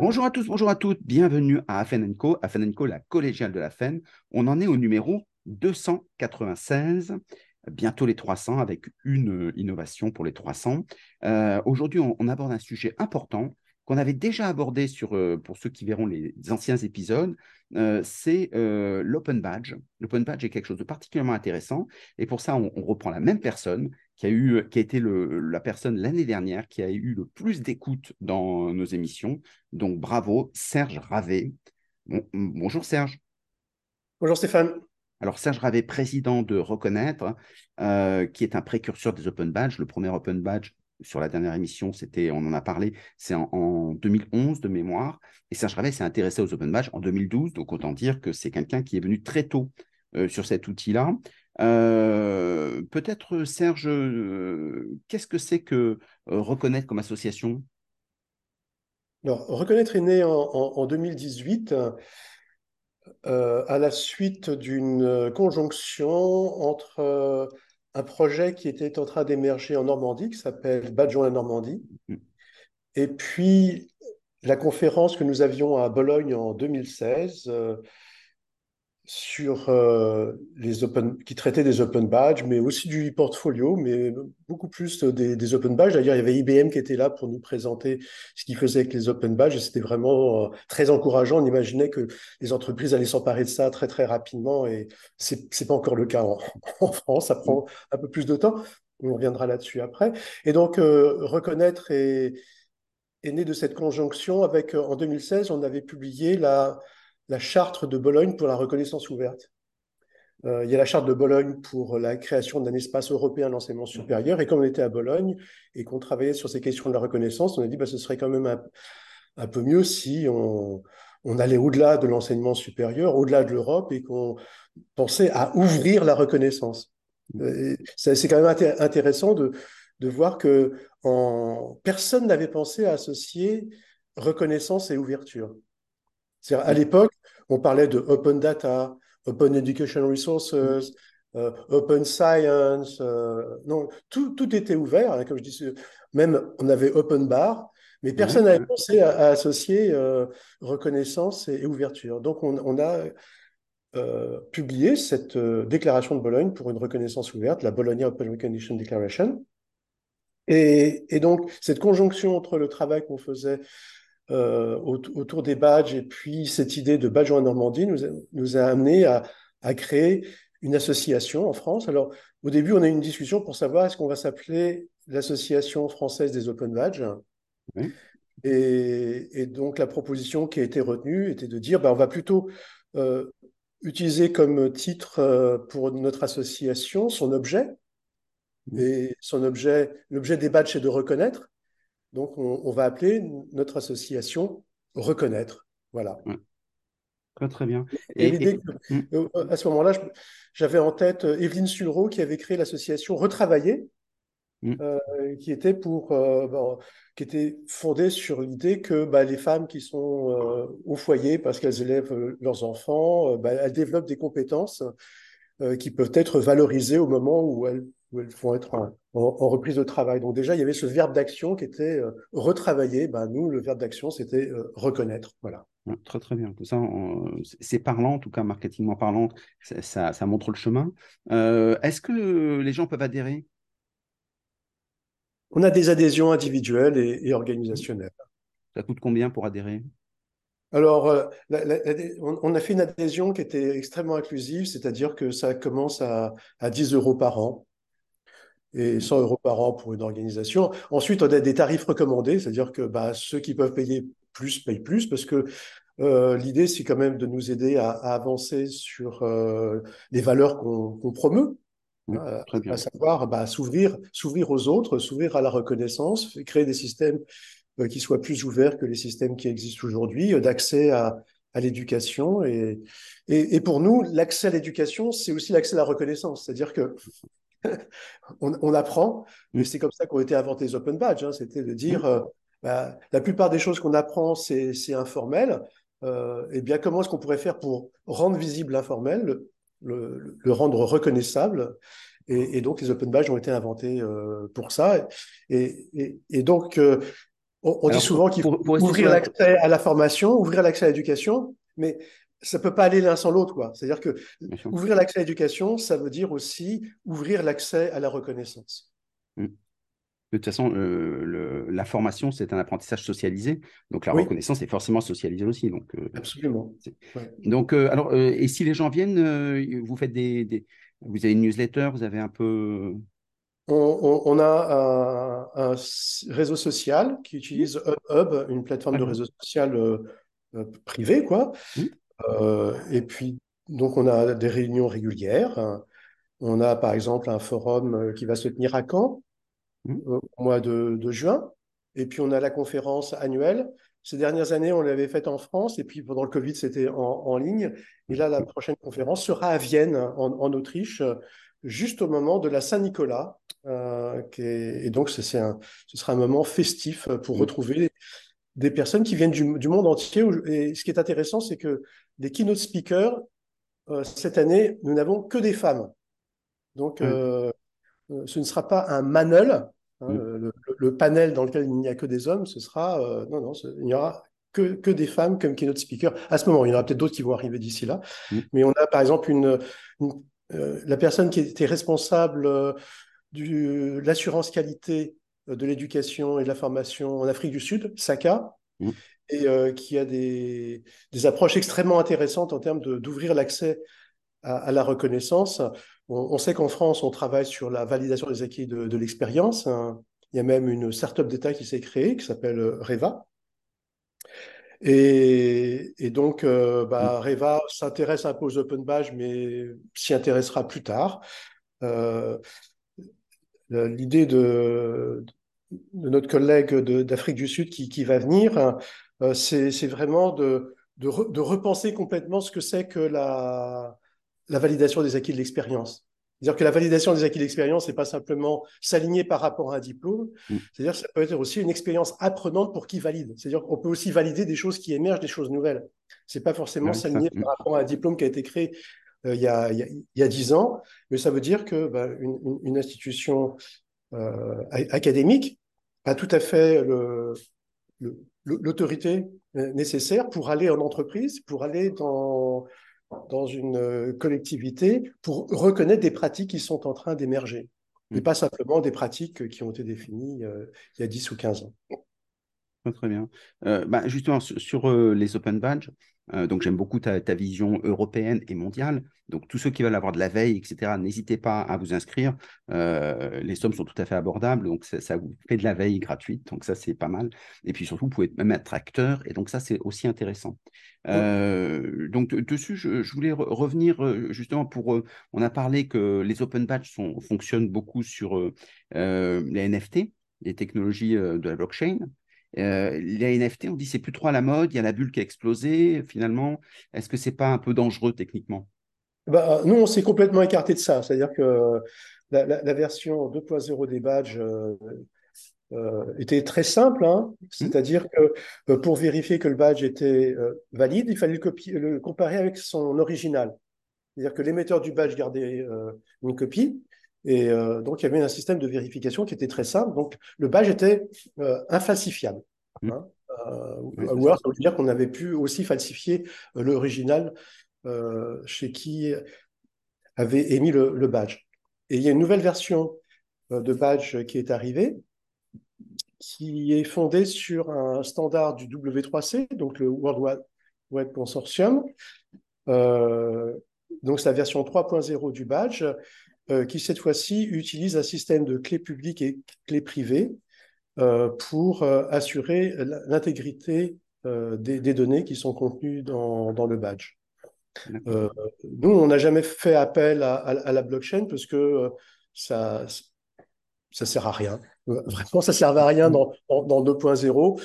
Bonjour à tous, bonjour à toutes, bienvenue à Afen Co, Afen la collégiale de la FEN. On en est au numéro 296, bientôt les 300 avec une innovation pour les 300. Euh, aujourd'hui, on, aborde un sujet important qu'on avait déjà abordé sur, euh, pour ceux qui verront les anciens épisodes, euh, c'est euh, l'open badge. L'open badge est quelque chose de particulièrement intéressant. Et pour ça, on, reprend la même personne qui a, eu, qui a été le, la personne l'année dernière qui a eu le plus d'écoute dans nos émissions. Donc bravo, Serge Ravet. bonjour Serge. Bonjour Stéphane. Alors Serge Ravet, président de Reconnaître, qui est un précurseur des open badges. Le premier open badge sur la dernière émission, c'était, on en a parlé, c'est en, 2011 de mémoire. Et Serge Ravet s'est intéressé aux open badges en 2012, donc autant dire que c'est quelqu'un qui est venu très tôt euh, sur cet outil-là. Euh, peut-être, Serge, euh, qu'est-ce que c'est que Reconnaître comme association? Alors, Reconnaître est né en 2018 à la suite d'une conjonction entre un projet qui était en train d'émerger en Normandie, qui s'appelle Badjon la Normandie. Mm. Et puis, la conférence que nous avions à Bologne en 2016, sur euh, les open, qui traitait des open badges, mais aussi du e-portfolio, mais beaucoup plus des, open badges. D'ailleurs, il y avait IBM qui était là pour nous présenter ce qu'ils faisaient avec les open badges, c'était vraiment euh, très encourageant. On imaginait que les entreprises allaient s'emparer de ça très très rapidement, et c'est c'est pas encore le cas en, France. Ça prend un peu plus de temps. On reviendra là-dessus après. Et donc, euh, reconnaître est, est né de cette conjonction avec, en 2016, on avait publié la la charte de Bologne pour la reconnaissance ouverte. Euh, il y a la charte de Bologne pour la création d'un espace européen d'enseignement supérieur. Et comme on était à Bologne et qu'on travaillait sur ces questions de la reconnaissance, on a dit que bah, ce serait quand même un, peu mieux si on, allait au-delà de l'enseignement supérieur, au-delà de l'Europe et qu'on pensait à ouvrir la reconnaissance. C'est quand même intéressant de, voir que personne n'avait pensé à associer reconnaissance et ouverture. À l'époque, on parlait de open data, open education resources, euh, open science. Euh, non, tout, tout, était ouvert. Hein, comme je dis, même on avait open bar, mais personne n'avait pensé à, associer euh, reconnaissance et, ouverture. Donc, on, a publié cette déclaration de Bologne pour une reconnaissance ouverte, la Bologna Open Recognition Declaration. Et, et donc, cette conjonction entre le travail qu'on faisait euh, autour des badges et puis cette idée de badge en Normandie nous a, nous a amené à, à, créer une association en France. Alors au début, on a eu une discussion pour savoir est-ce qu'on va s'appeler l'association française des Open Badges. Et, et, donc la proposition qui a été retenue était de dire ben, on va plutôt euh, utiliser comme titre euh, pour notre association son objet. Et son objet, l'objet des badges, c'est de reconnaître. Donc, on, va appeler notre association Reconnaître. Voilà. Très, très bien. Et, hmm. euh, à ce moment-là, j'avais en tête euh, Evelyne Sulro qui avait créé l'association Retravailler, hmm. euh, qui était pour, qui était fondée sur l'idée que bah, les femmes qui sont au foyer parce qu'elles élèvent leurs enfants, bah, elles développent des compétences qui peuvent être valorisées au moment où elles où elles vont être en, reprise de travail. Donc déjà, il y avait ce verbe d'action qui était euh, retravailler. Ben, nous, le verbe d'action, c'était euh, reconnaître. Voilà. Très très bien. Tout ça, c'est parlant, en tout cas marketingment parlant, ça, ça, montre le chemin. Euh, est-ce que les gens peuvent adhérer? On a des adhésions individuelles et, organisationnelles. Ça coûte combien pour adhérer? Alors, on, a fait une adhésion qui était extrêmement inclusive, c'est-à-dire que ça commence à, à 10 euros par an et 100 euros par an pour une organisation. Ensuite, on a des tarifs recommandés, c'est-à-dire que bah, ceux qui peuvent payer plus payent plus, parce que euh, l'idée, c'est quand même de nous aider à, avancer sur euh, les valeurs qu'on promeut, euh, à savoir bah, s'ouvrir, s'ouvrir aux autres, s'ouvrir à la reconnaissance, créer des systèmes qui soient plus ouverts que les systèmes qui existent aujourd'hui, d'accès à, à l'éducation. Et, et, et, pour nous, l'accès à l'éducation, c'est aussi l'accès à la reconnaissance. C'est-à-dire que on, apprend, mais c'est comme ça qu'ont été inventés les open badges. Hein. C'était de dire, euh, bah, la plupart des choses qu'on apprend, c'est informel. Euh, et bien, comment est-ce qu'on pourrait faire pour rendre visible l'informel, le, rendre reconnaissable? Et, donc, les open badges ont été inventés euh, pour ça. Et, donc, On, dit souvent qu'il faut ouvrir l'accès à la formation, ouvrir l'accès à l'éducation, mais ça ne peut pas aller l'un sans l'autre. C'est-à-dire que ouvrir l'accès à l'éducation, ça veut dire aussi ouvrir l'accès à la reconnaissance. Mmh. De toute façon, euh, la formation, c'est un apprentissage socialisé. Donc, la reconnaissance est forcément socialisée aussi. Donc, euh, Absolument. Donc, euh, alors, et si les gens viennent, vous faites des, Vous avez une newsletter, vous avez un peu. On, a un, réseau social qui utilise Hub, une plateforme de réseau social privé, quoi. Et puis, donc, on a des réunions régulières. On a, par exemple, un forum qui va se tenir à Caen Mmh. au mois de, juin. Et puis, on a la conférence annuelle. Ces dernières années, on l'avait faite en France, et puis pendant le Covid, c'était en, ligne. Et là, la prochaine conférence sera à Vienne, en, Autriche, juste au moment de la Saint-Nicolas. Euh, et donc, ce sera un moment festif pour mmh. retrouver des personnes qui viennent du, monde entier. Et ce qui est intéressant, c'est que les keynote speakers, euh, cette année, nous n'avons que des femmes. Donc, mmh. euh, ce ne sera pas un manuel, Hein, mm. le, panel dans lequel il n'y a que des hommes, ce sera euh, non non, il n'y aura que, que, des femmes comme keynote speaker. À ce moment, il y en aura peut-être d'autres qui vont arriver d'ici là. Mm. Mais on a par exemple une, euh, la personne qui était responsable euh, de l'assurance qualité de l'éducation et de la formation en Afrique du Sud, Saka, mm. et qui a des, des, approches extrêmement intéressantes en termes d'ouvrir l'accès à, la reconnaissance. On, sait qu'en France, on travaille sur la validation des acquis de, l'expérience. Hein. Il y a même une start-up d'État qui s'est créée, qui s'appelle euh, REVA. Et, donc, euh, bah, mm. REVA s'intéresse un peu aux open badges, mais s'y intéressera plus tard. Euh, l'idée de, notre collègue d'Afrique du Sud qui, va venir, hein, c'est vraiment de, de, repenser complètement ce que c'est que la, la validation des acquis de l'expérience. C'est-à-dire que la validation des acquis de l'expérience n'est pas simplement s'aligner par rapport à un diplôme, mm. c'est-à-dire que ça peut être aussi une expérience apprenante pour qui valide. C'est-à-dire qu'on peut aussi valider des choses qui émergent, des choses nouvelles. C'est pas forcément s'aligner par rapport à un diplôme qui a été créé euh, il, y a, il, dix ans, mais ça veut dire que bah, une, institution euh, académique a tout à fait l'autorité euh, nécessaire pour aller en entreprise, pour aller dans dans une euh, collectivité pour reconnaître des pratiques qui sont en train d'émerger, et mm. pas simplement des pratiques qui ont été définies euh, il y a 10 ou 15 ans. Très bien. Euh, bah, justement, sur, les open badges, donc j'aime beaucoup ta, vision européenne et mondiale. Donc tous ceux qui veulent avoir de la veille, etc., n'hésitez pas à vous inscrire. les sommes sont tout à fait abordables, donc ça, vous fait de la veille gratuite, donc ça c'est pas mal. Et puis surtout, vous pouvez même être acteur, et donc ça c'est aussi intéressant. Euh, donc dessus, je, voulais revenir euh, justement pour. Euh, on a parlé que les open sont, fonctionnent beaucoup sur les NFT, les technologies de la blockchain. Les NFT, on dit c'est plus trop à la mode. Il y a la bulle qui a explosé. Finalement, est-ce que c'est pas un peu dangereux techniquement? Bah, nous, on s'est complètement écarté de ça. C'est-à-dire que la, la version 2.0 des badges euh, était très simple, hein. mmh. c'est-à-dire que euh, pour vérifier que le badge était euh, valide, il fallait le, copier, le, comparer avec son original. C'est-à-dire que l'émetteur du badge gardait une copie, et donc il y avait un système de vérification qui était très simple. Donc le badge était infalsifiable. Mmh. Hein. ou alors ça veut dire qu'on avait pu aussi falsifier l'original chez qui avait émis le, le badge. Et il y a une nouvelle version de badge qui est arrivée, qui est fondé sur un standard du W3C, donc le World Web Consortium. Euh, donc, c'est la version 3.0 du badge, euh, qui cette fois-ci utilise un système de clés publiques et clés privées euh, pour assurer l'intégrité des, données qui sont contenues dans, dans le badge. nous, on n'a jamais fait appel à, à, la blockchain parce que ça, ça sert à rien. Euh, vraiment, ça ne servait à rien dans, dans, 2.0.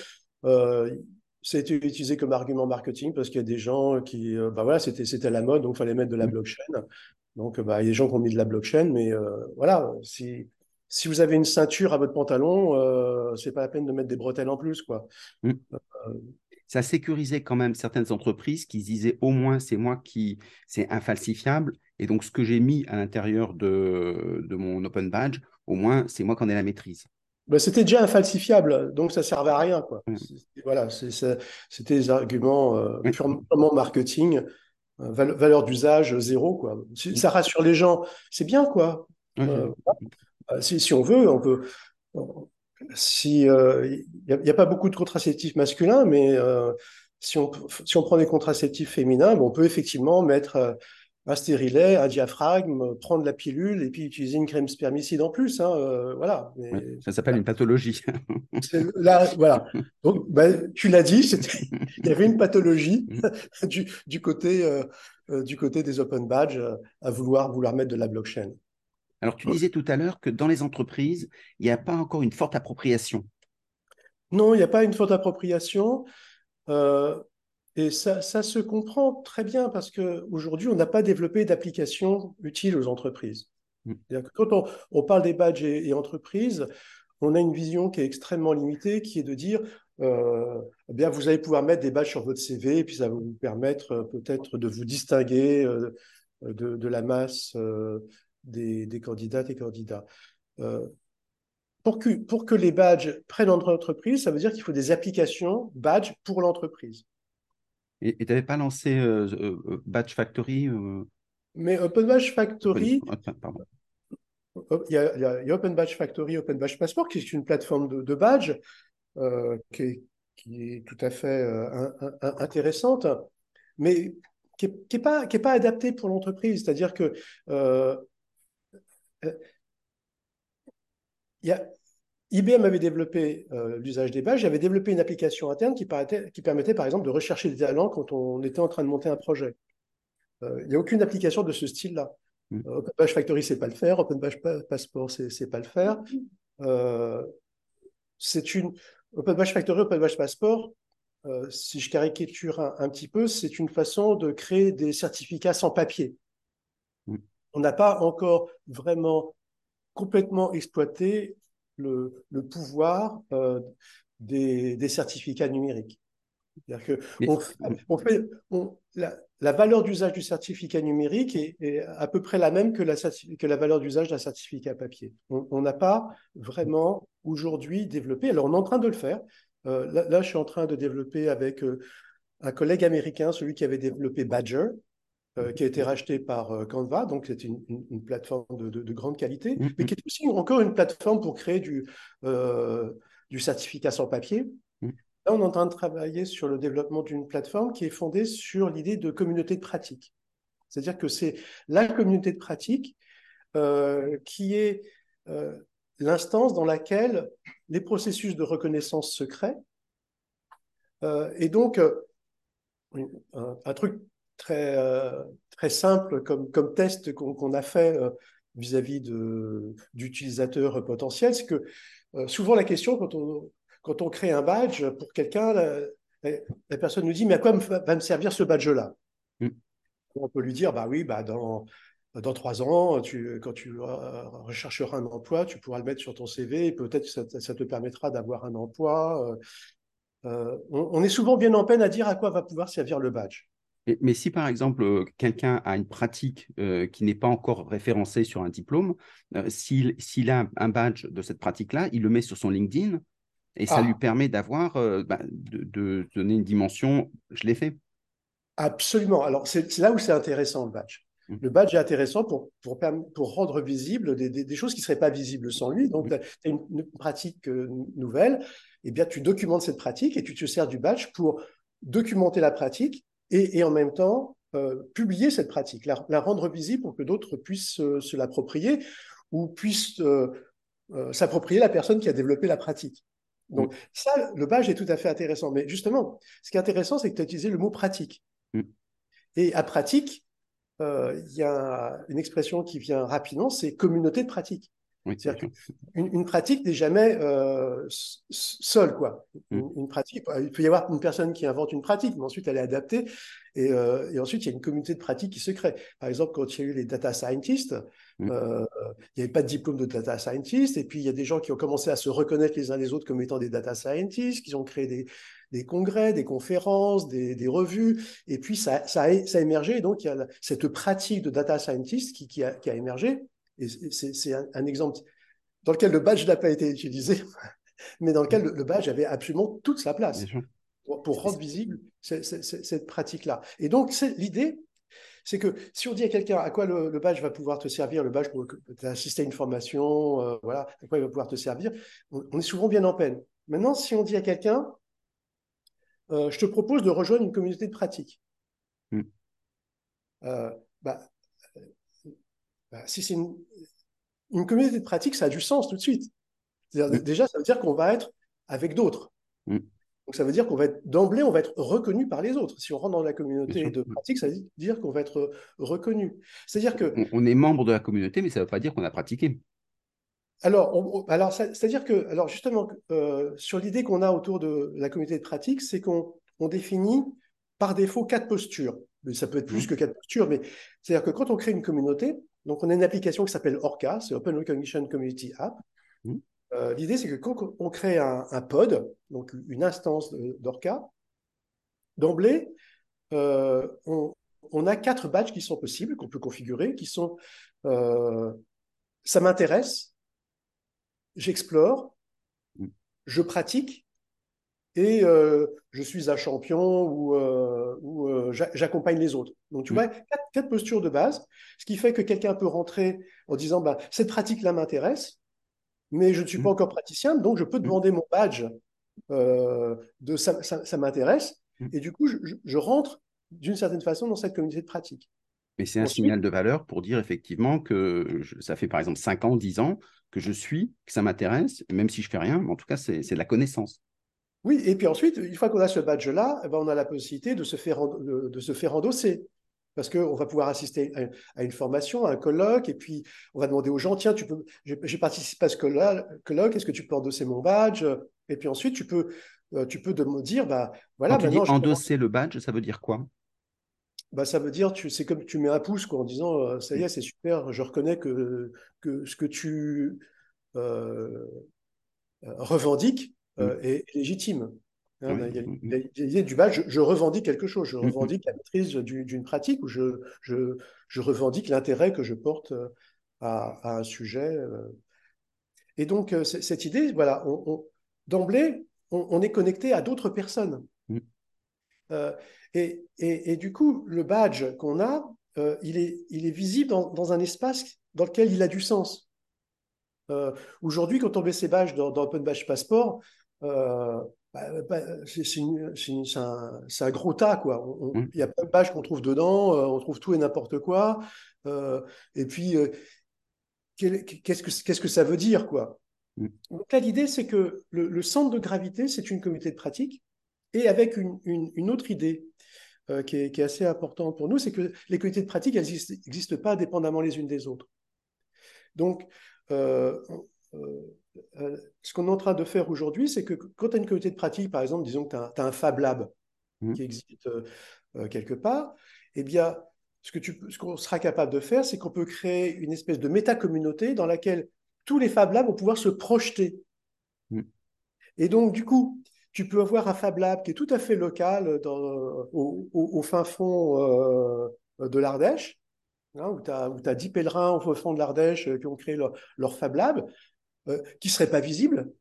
Euh, c'était utilisé comme argument marketing parce qu'il y a des gens qui, euh, bah voilà, c'était, c'était la mode, donc il fallait mettre de la mm. blockchain. Donc, bah, il y a des gens qui ont mis de la blockchain, mais voilà, si, si vous avez une ceinture à votre pantalon, euh, c'est pas la peine de mettre des bretelles en plus, quoi. Mm. ça sécurisait quand même certaines entreprises qui disaient au moins c'est moi qui, c'est infalsifiable. Et donc, ce que j'ai mis à l'intérieur de, de mon open badge, au moins, c'est moi qui en ai la maîtrise. Ben, c'était déjà infalsifiable, donc ça ne servait à rien. Quoi. Ouais. Voilà, c'était des arguments euh, Ouais. purement marketing, euh, val- valeur d'usage zéro. Quoi. Ça rassure les gens, c'est bien. quoi. Ouais. Euh, si, si on veut, on peut. Si il n'y a, pas beaucoup de contraceptifs masculins, mais si, on, si on prend des contraceptifs féminins, ben, on peut effectivement mettre un stérilet, un diaphragme, prendre la pilule et puis utiliser une crème spermicide en plus. hein, euh, voilà. Mais- Ouais. Ça s'appelle une pathologie. Là, voilà. Donc, ben, tu l'as dit, il y avait une pathologie du, du côté, euh, euh, du côté des open badges euh, à vouloir, vouloir mettre de la blockchain. Alors, tu disais tout à l'heure que dans les entreprises, il n'y a pas encore une forte appropriation. Non, il n'y a pas une forte appropriation. euh, et ça, ça se comprend très bien parce qu'aujourd'hui, on n'a pas développé d'application utile aux entreprises. Mm. Que quand on, on parle des badges et, et entreprises, on a une vision qui est extrêmement limitée, qui est de dire, euh, eh bien, vous allez pouvoir mettre des badges sur votre CV et puis ça va vous permettre euh, peut-être de vous distinguer euh, de, de la masse des, des candidates et candidats. Pour que, pour que les badges prennent en entreprise, ça veut dire qu'il faut des applications badges pour l'entreprise. Et tu n'avais pas lancé euh, euh, Batch Factory euh, Mais Open Badge Factory, Pardon. il y a, il y Open Badge Factory, Open Badge Passport, qui est une plateforme de, de badge euh, qui, est, qui est tout à fait euh, un- un- un- intéressante, mais qui n'est qui est pas, qui est pas adaptée pour l'entreprise. C'est-à-dire que euh, euh, il y a, IBM avait développé euh, l'usage des badges, avait développé une application interne qui, permettait, par exemple, de rechercher des talents quand on était en train de monter un projet. Euh, il n'y a aucune application de ce style-là. Mm. Euh, Open Badge Factory, c'est pas le faire. Open Badge Pa- Passport, c'est pas le faire. Euh, c'est une Open Badge Factory, Open Badge Passport. euh, si je caricature un, un petit peu, c'est une façon de créer des certificats sans papier. Mm. On n'a pas encore vraiment complètement exploité le, le pouvoir euh, des, des certificats numériques. C'est-à-dire que Mais- on, fait- on fait, on- la, la valeur d'usage du certificat numérique est, est à peu près la même que la, certi- que la valeur d'usage d'un certificat papier. On n'a pas vraiment aujourd'hui développé. Alors, on est en train de le faire. Euh, là, là, je suis en train de développer avec euh, un collègue américain, celui qui avait développé Badger, qui a été racheté par euh, Canva, donc c'est une, une- une plateforme de, de- de grande qualité, Mhm. mais qui est aussi encore une plateforme pour créer du, euh, du certificat sans papier. Mhm. Là, on est en train de travailler sur le développement d'une plateforme qui est fondée sur l'idée de communauté de pratique. C'est-à-dire que c'est la communauté de pratique euh, qui est euh, l'instance dans laquelle les processus de reconnaissance se créent. Euh, et donc, euh, un, un truc très, euh, très simple comme, comme test qu'on a fait euh, vis-à-vis d'utilisateurs potentiels, c'est que euh, souvent la question, quand on, quand on crée un badge pour quelqu'un, la, personne nous dit, mais à quoi va me servir ce badge-là? Mm. On peut lui dire, bah oui, bah dans, dans trois ans, tu, quand tu rechercheras un emploi, tu pourras le mettre sur ton CV et peut-être ça, te- ça te permettra d'avoir un emploi. Euh, on, on est souvent bien en peine à dire à quoi va pouvoir servir le badge. Mais si par exemple euh, quelqu'un a une pratique euh, qui n'est pas encore référencée sur un diplôme, euh, s'il a un badge de cette pratique-là, il le met sur son LinkedIn et ça Ah. lui permet d'avoir, euh, bah, de, de donner une dimension, je l'ai fait. Absolument. Alors, c'est là où c'est intéressant, le badge. Mm. Le badge est intéressant pour, pour, rendre visible des, des- des choses qui ne seraient pas visibles sans lui. Donc, tu as, une, une pratique nouvelle, eh bien, tu documentes cette pratique et tu te sers du badge pour documenter la pratique et, et en même temps euh, publier cette pratique, la, la rendre visible pour que d'autres puissent euh, se l'approprier ou puissent euh, s'approprier la personne qui a développé la pratique. Donc, ça, le badge est tout à fait intéressant. Mais justement, ce qui est intéressant, c'est que tu as utilisé le mot pratique. Mm. Et à pratique, il y a une expression qui vient rapidement, c'est communauté de pratique. Oui, C'est-à-dire Une, une pratique n'est jamais euh, seule, quoi. Mm. Une, une pratique, il peut y avoir une personne qui invente une pratique, mais ensuite elle est adaptée, et, euh, et ensuite il y a une communauté de pratique qui se crée. Par exemple, quand il y a eu les data scientists, Mm. euh, il n'y avait pas de diplôme de data scientist, et puis il y a des gens qui ont commencé à se reconnaître les uns les autres comme étant des data scientists, qui ont créé des, des congrès, des conférences, des, des revues, et puis ça, ça, a, ça a émergé, et donc il y a cette pratique de data scientist qui, qui, a, qui a émergé, et c'est un exemple dans lequel le badge n'a pas été utilisé, mais dans lequel le, badge avait absolument toute sa place pour, rendre visible cette pratique-là. Et donc, l'idée, c'est que si on dit à quelqu'un à quoi le, badge va pouvoir te servir, le badge pour assister à une formation, euh, voilà, à quoi il va pouvoir te servir, on, est souvent bien en peine. Maintenant, si on dit à quelqu'un, euh, je te propose de rejoindre une communauté de pratique. Hmm. Euh, bah, bah, si c'est une, communauté de pratique, ça a du sens tout de suite. Déjà, ça veut dire qu'on va être avec d'autres. Hmm. Donc ça veut dire qu'on va être d'emblée, on va être reconnu par les autres. Si on rentre dans la communauté de pratique, ça veut dire qu'on va être reconnu. C'est-à-dire que on, est membre de la communauté, mais ça ne veut pas dire qu'on a pratiqué. Alors, alors c'est-à-dire que, alors justement, euh, sur l'idée qu'on a autour de la communauté de pratique, c'est qu'on définit par défaut quatre postures. Mais ça peut être plus mmh. que quatre postures, mais c'est-à-dire que quand on crée une communauté, donc on a une application qui s'appelle Orca, c'est Open Recognition Community App. Mmh. Euh, l'idée, c'est que quand on crée un, pod, donc une instance d'Orca, d'emblée, euh, on, a quatre badges qui sont possibles, qu'on peut configurer, qui sont euh, ça m'intéresse, j'explore, mm. je pratique et je suis un champion ou, j'accompagne les autres. Donc, tu mm. vois, quatre, postures de base, ce qui fait que quelqu'un peut rentrer en disant bah, cette pratique-là m'intéresse, mais je ne suis pas mmh. encore praticien, donc je peux mmh. demander mon badge euh, de ça, ça, m'intéresse, mmh. et du coup, je, rentre d'une certaine façon dans cette communauté de pratique. Mais c'est un signal de valeur pour dire effectivement que ça fait par exemple 5 ans, 10 ans que je suis, que ça m'intéresse, même si je fais rien, mais en tout cas, c'est de la connaissance. Oui, et puis ensuite, une fois qu'on a ce badge-là, eh ben, on a la possibilité de se faire, de se faire endosser. Parce qu'on va pouvoir assister à une formation, à un colloque, et puis on va demander aux gens, tiens, tu peux, j'ai participé à ce colloque, est-ce que tu peux endosser mon badge? Et puis ensuite, tu peux, euh, tu peux me dire, bah voilà. Quand tu dis endosser le badge, ça veut dire quoi? Bah, ça veut dire, c'est comme tu mets un pouce quoi, en disant, euh, ça y est, c'est super, je reconnais que, que ce que tu euh, revendiques mmh. est légitime. Hein, il, y a, l'idée du badge, je, revendique quelque chose, je mm-hmm. revendique la maîtrise d'une pratique ou je, je, je revendique l'intérêt que je porte euh, à, un sujet. Euh. Et donc, euh, cette idée, voilà, on, d'emblée, on, est connecté à d'autres personnes. Mm. et, et, du coup, le badge qu'on a, il, est, il est visible dans, dans, un espace dans lequel il a du sens. Aujourd'hui, quand on met ses badges dans, dans Open Badge Passport, bah, c'est un, gros tas, quoi. Mmh. Il y a plein de pages qu'on trouve dedans, euh, on trouve tout et n'importe quoi. Euh, et puis, euh, qu'est-ce que ça veut dire, quoi? Mmh. Donc là, l'idée, c'est que le, centre de gravité, c'est une communauté de pratique, et avec une, une, autre idée qui est, qui, est, assez importante pour nous, c'est que les communautés de pratique, elles n'existent pas indépendamment les unes des autres. Donc, euh, ce qu'on est en train de faire aujourd'hui, c'est que quand tu as une communauté de pratique, par exemple, disons que tu as, un Fab Lab mmh. qui existe euh, euh, quelque part, eh bien, ce qu'on sera capable de faire, c'est qu'on peut créer une espèce de méta-communauté dans laquelle tous les Fab Labs vont pouvoir se projeter. Mmh. Et donc, du coup, tu peux avoir un Fab Lab qui est tout à fait local dans, au, fin fond de l'Ardèche, hein, où tu as, 10 pèlerins au fond de l'Ardèche qui ont créé leur, leur Fab Lab. Euh, qui ne seraient pas visibles.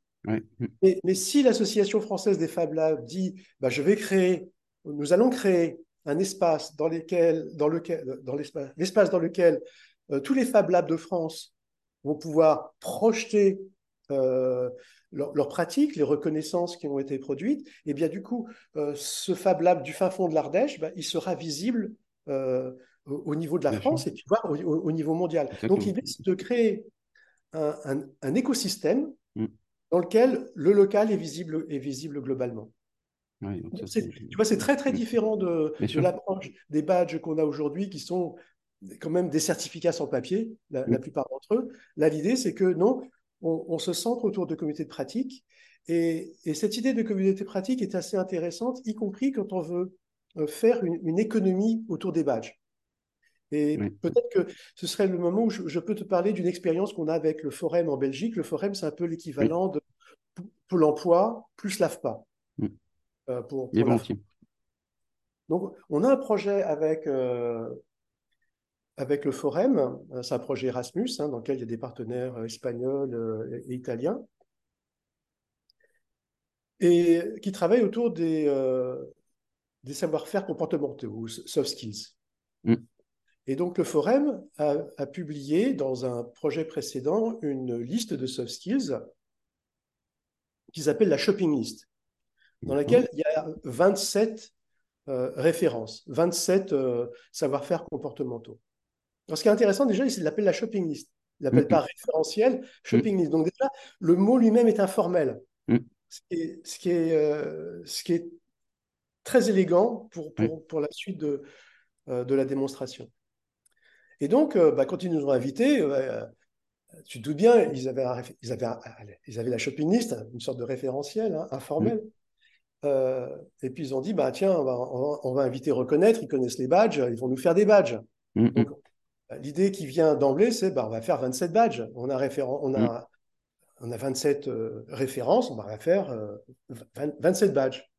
Mais, si l'Association française des Fab Labs dit bah, je vais créer, nous allons créer un espace dans, lequel, dans lequel, dans l'espace, dans lequel euh, tous les Fab Labs de France vont pouvoir projeter euh, leurs pratiques, les reconnaissances qui ont été produites, et eh bien du coup, ce Fab Lab du fin fond de l'Ardèche, bah, il sera visible au, niveau de la France et puis voir au, niveau mondial. Donc l'idée, c'est de créer un, écosystème mm. dans lequel le local est visible, est visible globalement. tu vois, c'est très très différent de, l'approche des badges qu'on a aujourd'hui, qui sont quand même des certificats sans papier, la, mm. plupart d'entre eux. Là, l'idée, c'est que non, on, se centre autour de communautés de pratique. Et, cette idée de communauté de pratique est assez intéressante, y compris quand on veut euh, faire une économie autour des badges. Et peut-être que ce serait le moment où je, peux te parler d'une expérience qu'on a avec le Forum en Belgique. Le Forum, c'est un peu l'équivalent de Pôle emploi plus l'AFPA. Mm. Euh, Donc, on a un projet avec, euh, avec le Forum, c'est un projet Erasmus hein, dans lequel il y a des partenaires espagnols et italiens, et qui travaille autour des, des savoir-faire comportementaux, ou soft skills. Et donc le Forum a, publié dans un projet précédent une liste de soft skills qu'ils appellent la shopping list, dans laquelle il y a 27 euh, références, 27 euh, savoir-faire comportementaux. Alors, ce qui est intéressant déjà, il l'appelle la shopping list. Il l'appelle pas référentiel, shopping list. Donc déjà, le mot lui-même est informel. Ce qui est, ce, qui est, euh, ce qui est, très élégant pour, pour, pour la suite de, de la démonstration. Et donc, euh, bah, quand ils nous ont invités, euh, tu te doutes bien, ils avaient, ils, avaient, ils avaient la shopping list, une sorte de référentiel hein, informel. Mm. Euh, et puis ils ont dit, bah, tiens, on va, inviter Reconnaître, ils connaissent les badges, ils vont nous faire des badges. Mm, mm. L'idée qui vient d'emblée, c'est bah, on va faire 27 badges. On a, on a, on a 27 références, on va faire 27 badges.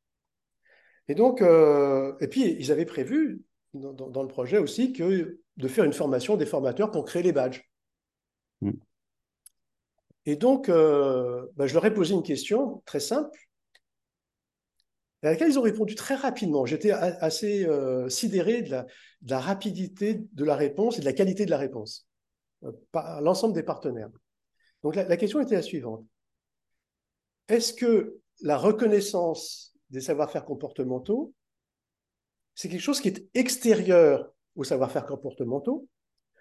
Et donc, et puis ils avaient prévu dans, dans, le projet aussi que de faire une formation des formateurs pour créer les badges. Mm. Et donc, euh, bah, je leur ai posé une question très simple, à laquelle ils ont répondu très rapidement. J'étais assez euh, sidéré de la, rapidité de la réponse et de la qualité de la réponse euh, par l'ensemble des partenaires. Donc, la question était la suivante. Est-ce que la reconnaissance des savoir-faire comportementaux, c'est quelque chose qui est extérieur aux savoir-faire comportementaux.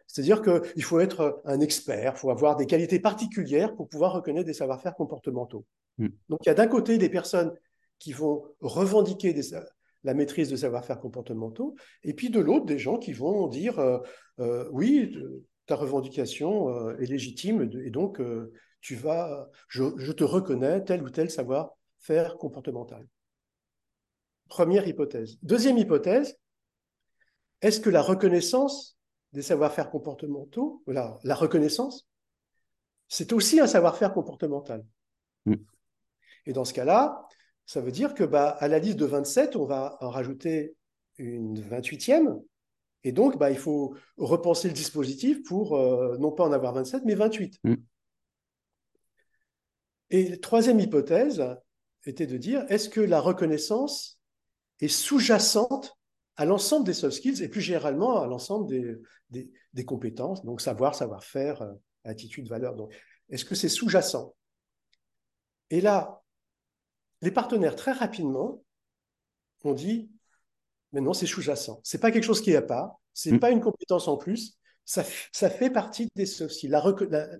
C'est-à-dire qu'il faut être un expert, il faut avoir des qualités particulières pour pouvoir reconnaître des savoir-faire comportementaux. Mm. Donc il y a d'un côté des personnes qui vont revendiquer la maîtrise de savoir-faire comportementaux, et puis de l'autre des gens qui vont dire euh, euh, oui, ta revendication euh, est légitime, et donc tu vas, je, je te reconnais tel ou tel savoir-faire comportemental. Première hypothèse. Deuxième hypothèse, est-ce que la reconnaissance des savoir-faire comportementaux, la, la reconnaissance, c'est aussi un savoir-faire comportemental mm. Et dans ce cas-là, ça veut dire que bah, à la liste de 27, on va en rajouter une 28e. Et donc, bah, il faut repenser le dispositif pour euh, non pas en avoir 27, mais 28. Mm. Et la troisième hypothèse était de dire, est-ce que la reconnaissance est sous-jacente à l'ensemble des soft skills et plus généralement à l'ensemble des, des, compétences, donc savoir, savoir-faire, euh, attitude, valeur. Donc, est-ce que c'est sous-jacent? Et là, les partenaires, très rapidement, ont dit, mais non, c'est sous-jacent. C'est pas quelque chose qui a pas, c'est n'est mm. pas une compétence en plus, ça, ça fait partie des soft skills. La,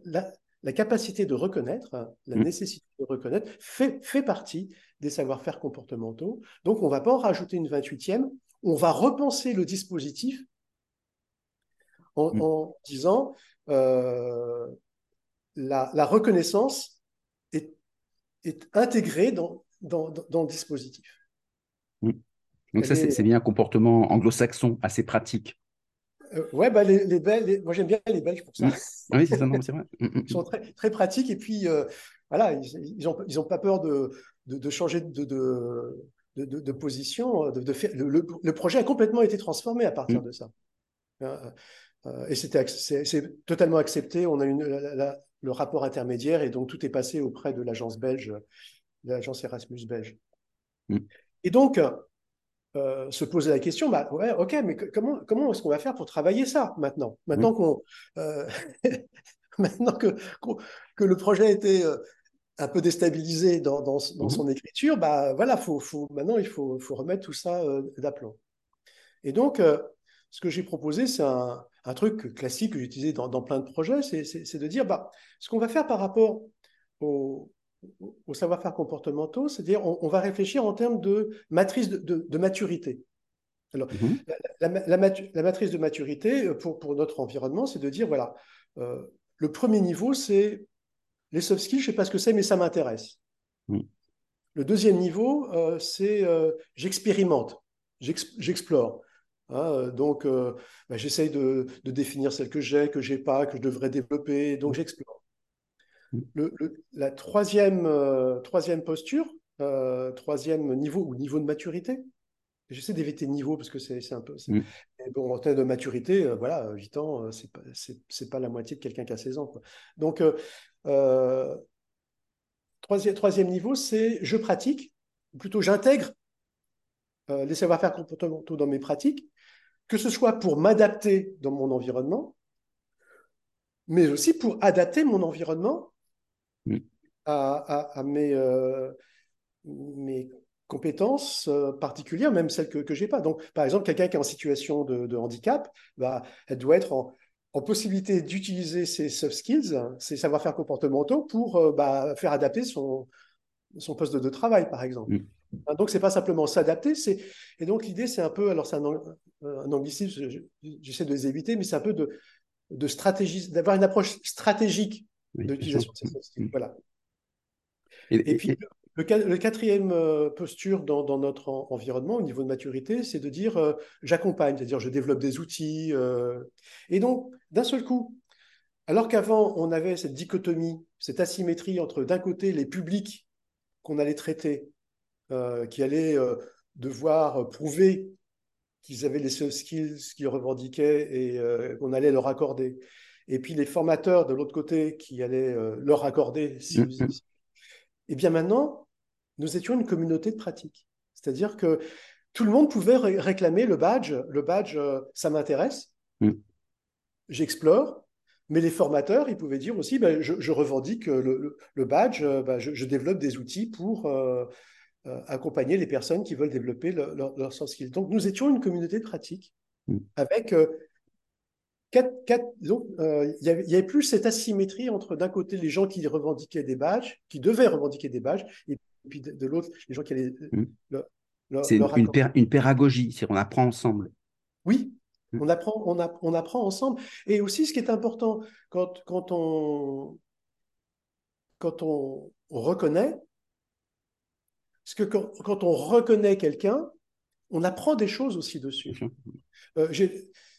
la, la, capacité de reconnaître, la mm. nécessité de reconnaître, fait, fait partie des savoir-faire comportementaux. Donc, on ne va pas en rajouter une 28e, on va repenser le dispositif en, mm. disant euh, la, reconnaissance est, intégrée dans, dans, le dispositif. Mm. Donc ça, c'est bien un comportement anglo-saxon assez pratique. Euh, ouais, bah les, les moi j'aime bien les Belges pour ça. Mm. Oui, c'est ça, c'est vrai. ils sont très, très pratiques et puis euh, voilà, ils n'ont ils ont pas peur de, de, changer de, de, position. De, faire, le, projet a complètement été transformé à partir mm. de ça. Hein, euh, et c'est totalement accepté. On a eu le rapport intermédiaire et donc tout est passé auprès de l'agence belge, l'agence Erasmus belge. Mm. Et donc, euh, se poser la question, bah, ouais, ok, mais comment, comment est-ce qu'on va faire pour travailler ça maintenant? Maintenant, mm. qu'on, euh, maintenant que, que, le projet a été un peu déstabilisé dans, dans, mhm. son écriture, bah voilà, faut, faut, maintenant il faut, faut remettre tout ça euh, d'aplomb. Et donc, euh, ce que j'ai proposé, c'est un, un, truc classique que j'ai utilisé dans, dans, plein de projets, c'est de dire, bah, ce qu'on va faire par rapport au, au savoir-faire comportementaux, c'est-à-dire on, va réfléchir en termes de matrice de, de, maturité. Alors, mhm. la, la, la, matrice de maturité euh, pour, pour notre environnement, c'est de dire, voilà, le premier niveau, c'est les soft skills, je ne sais pas ce que c'est, mais ça m'intéresse. Mm. Le deuxième niveau, euh, c'est euh, j'expérimente, j'explore. Hein, euh, donc, bah, j'essaye de, définir celle que j'ai, que j'ai pas, que je devrais développer. Donc, j'explore. La troisième, troisième posture, troisième niveau ou niveau de maturité, j'essaie d'éviter niveau parce que c'est un peu. bon, en termes de maturité, voilà, 8 ans, c'est pas, pas la moitié de quelqu'un qui a 16 ans. Quoi. Donc, troisième, troisième niveau, c'est je pratique, ou plutôt j'intègre les savoir-faire comportementaux dans mes pratiques, que ce soit pour m'adapter dans mon environnement, mais aussi pour adapter mon environnement à, mes, mes compétences euh, particulières, même celles que, que je n'ai pas. Donc, par exemple, quelqu'un qui est en situation de, handicap, bah, elle doit être en, possibilité d'utiliser ses soft skills, ses savoir-faire comportementaux pour euh, bah, faire adapter son, son poste de, travail, par exemple. Mm. Hein, donc, c'est pas simplement s'adapter, c'est et donc l'idée, c'est un peu, alors c'est un, un anglicisme, j'essaie de les éviter, mais c'est un peu de, de stratégie, d'avoir une approche stratégique de l'utilisation de ces soft skills. Voilà. Et, puis, le, quatrième euh, posture dans, notre environnement au niveau de maturité, c'est de dire euh, j'accompagne, c'est-à-dire je développe des outils. Euh. et donc, d'un seul coup, alors qu'avant, on avait cette dichotomie, cette asymétrie entre d'un côté les publics qu'on allait traiter, qui allaient devoir prouver qu'ils avaient les skills qu'ils revendiquaient et qu'on allait leur accorder, et puis les formateurs de l'autre côté qui allaient leur accorder, si, mmh, mmh. Et bien maintenant, nous étions une communauté de pratique. C'est-à-dire que tout le monde pouvait réclamer le badge. Le badge, euh, ça m'intéresse. Mm. J'explore. Mais les formateurs, ils pouvaient dire aussi, ben, je, revendique le, badge, euh, ben, je, développe des outils pour euh, accompagner les personnes qui veulent développer leur, leur, soft skills. Donc, nous étions une communauté de pratique mm. avec donc, il y, avait plus cette asymétrie entre d'un côté les gens qui revendiquaient des badges, qui devaient revendiquer des badges, et puis de, l'autre, les gens qui allaient. Euh, mmh. c'est une, une, pédagogie, c'est on apprend ensemble. Oui, mmh. on, apprend, on, on, apprend ensemble. Et aussi, ce qui est important, quand, quand, on, quand on, reconnaît, parce que quand, quand on reconnaît quelqu'un, on apprend des choses aussi dessus. Euh,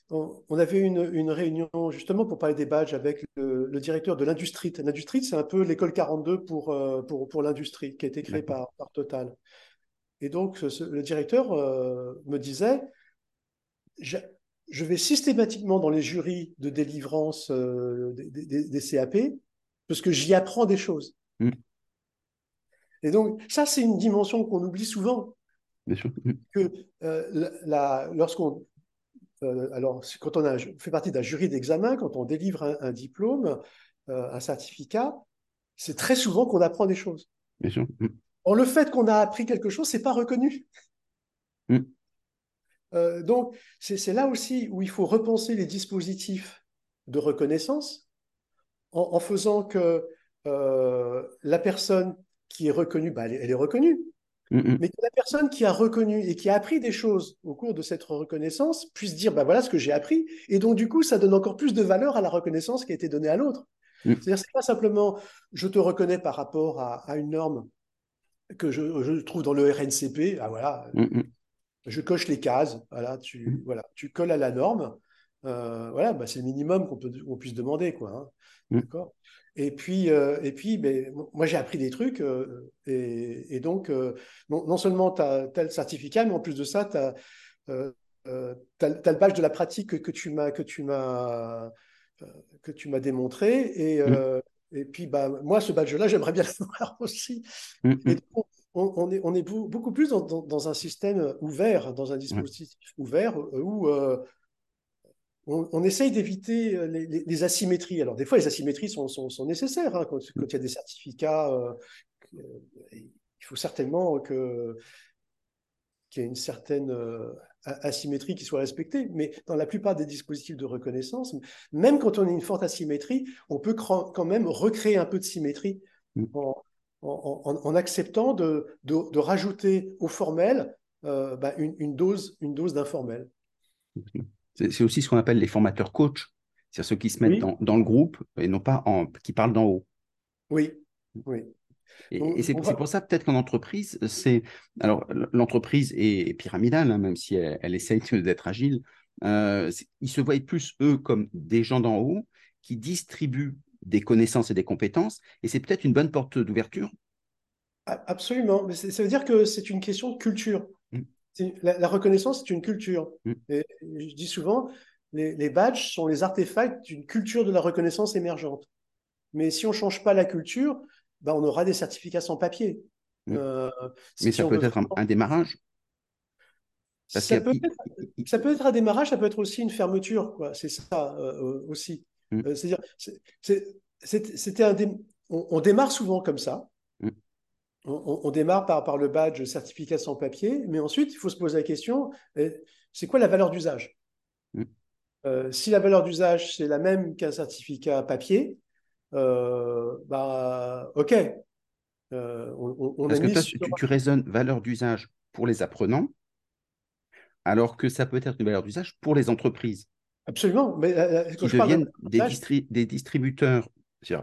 on avait une, réunion justement pour parler des badges avec le, directeur de l'industrie. L'industrie, c'est un peu l'école 42 pour, euh, pour, pour l'industrie qui a été créée par, par, Total. Et donc, le directeur euh, me disait, je, vais systématiquement dans les jurys de délivrance euh, des, CAP parce que j'y apprends des choses. Mm. Et donc, ça, c'est une dimension qu'on oublie souvent. Bien sûr. Mm. Que lorsqu'on alors, quand on, fait partie d'un jury d'examen, quand on délivre un, diplôme, euh, un certificat, c'est très souvent qu'on apprend des choses. Bien sûr. Mm. Or, le fait qu'on a appris quelque chose, c'est pas reconnu. Mm. Euh, donc, c'est là aussi où il faut repenser les dispositifs de reconnaissance en, faisant que la personne qui est reconnue, bah, elle, est reconnue. Mm, mm. mais que la personne qui a reconnu et qui a appris des choses au cours de cette reconnaissance puisse dire, ben voilà ce que j'ai appris, et donc du coup, ça donne encore plus de valeur à la reconnaissance qui a été donnée à l'autre. Mm. C'est-à-dire, c'est pas simplement, je te reconnais par rapport à, une norme que je, trouve dans le RNCP, ah voilà, je coche les cases, voilà, tu, voilà, tu colles à la norme, euh, voilà, bah, c'est le minimum qu'on peut, qu'on puisse demander, quoi. Hein. D'accord? Et puis, euh, et puis ben, moi, j'ai appris des trucs. Euh, et, donc, non, seulement tu as, le certificat, mais en plus de ça, tu as, le badge de la pratique que, tu m'as que tu m'as que tu m'as démontré. Et, mmh. et puis, bah, moi, ce badge-là, j'aimerais bien l'avoir aussi. Mmh, mmh. Et on, est, on est beaucoup plus dans, dans, un système ouvert, dans un dispositif ouvert où on, essaye d'éviter euh, les, asymétries. Alors, des fois, les asymétries sont, nécessaires. Hein, quand, il y a des certificats, euh, euh, il faut certainement que, qu'il y ait une certaine asymétrie qui soit respectée. Mais dans la plupart des dispositifs de reconnaissance, même quand on a une forte asymétrie, on peut quand même recréer un peu de symétrie mm. en, acceptant de, rajouter au formel bah, une, dose, une dose d'informel. C'est aussi ce qu'on appelle les formateurs coach, c'est-à-dire ceux qui se mettent dans, le groupe et non pas en, qui parlent d'en haut. Oui, oui. Et, c'est pour ça peut-être qu'en entreprise, c'est alors l'entreprise est, pyramidale, hein, même si elle, essaye d'être agile. Euh, ils se voient plus eux comme des gens d'en haut qui distribuent des connaissances et des compétences, et c'est peut-être une bonne porte d'ouverture. Absolument, mais ça veut dire que c'est une question de culture. La, la, reconnaissance, c'est une culture. Mm. Et je dis souvent, les, les badges sont les artefacts d'une culture de la reconnaissance émergente. Mais si on ne change pas la culture, ben on aura des certificats sans papier. Mm. Euh, Mais ça peut être un, un, démarrage ça, peut être, ça, peut être, un démarrage, ça peut être aussi une fermeture. C'est ça euh, aussi. Euh, C'est-à-dire, c'était un dé... on, on, démarre souvent comme ça. Mm. On, on, démarre par, par le badge certificat sans papier, mais ensuite, il faut se poser la question, c'est quoi la valeur d'usage? Euh, Si la valeur d'usage, c'est la même qu'un certificat papier, euh, bah, OK. Euh, on, on Parce que toi, sur... tu, tu, raisonnes valeur d'usage pour les apprenants, alors que ça peut être une valeur d'usage pour les entreprises. Absolument. Mais, euh, qui deviennent des, distri des, distributeurs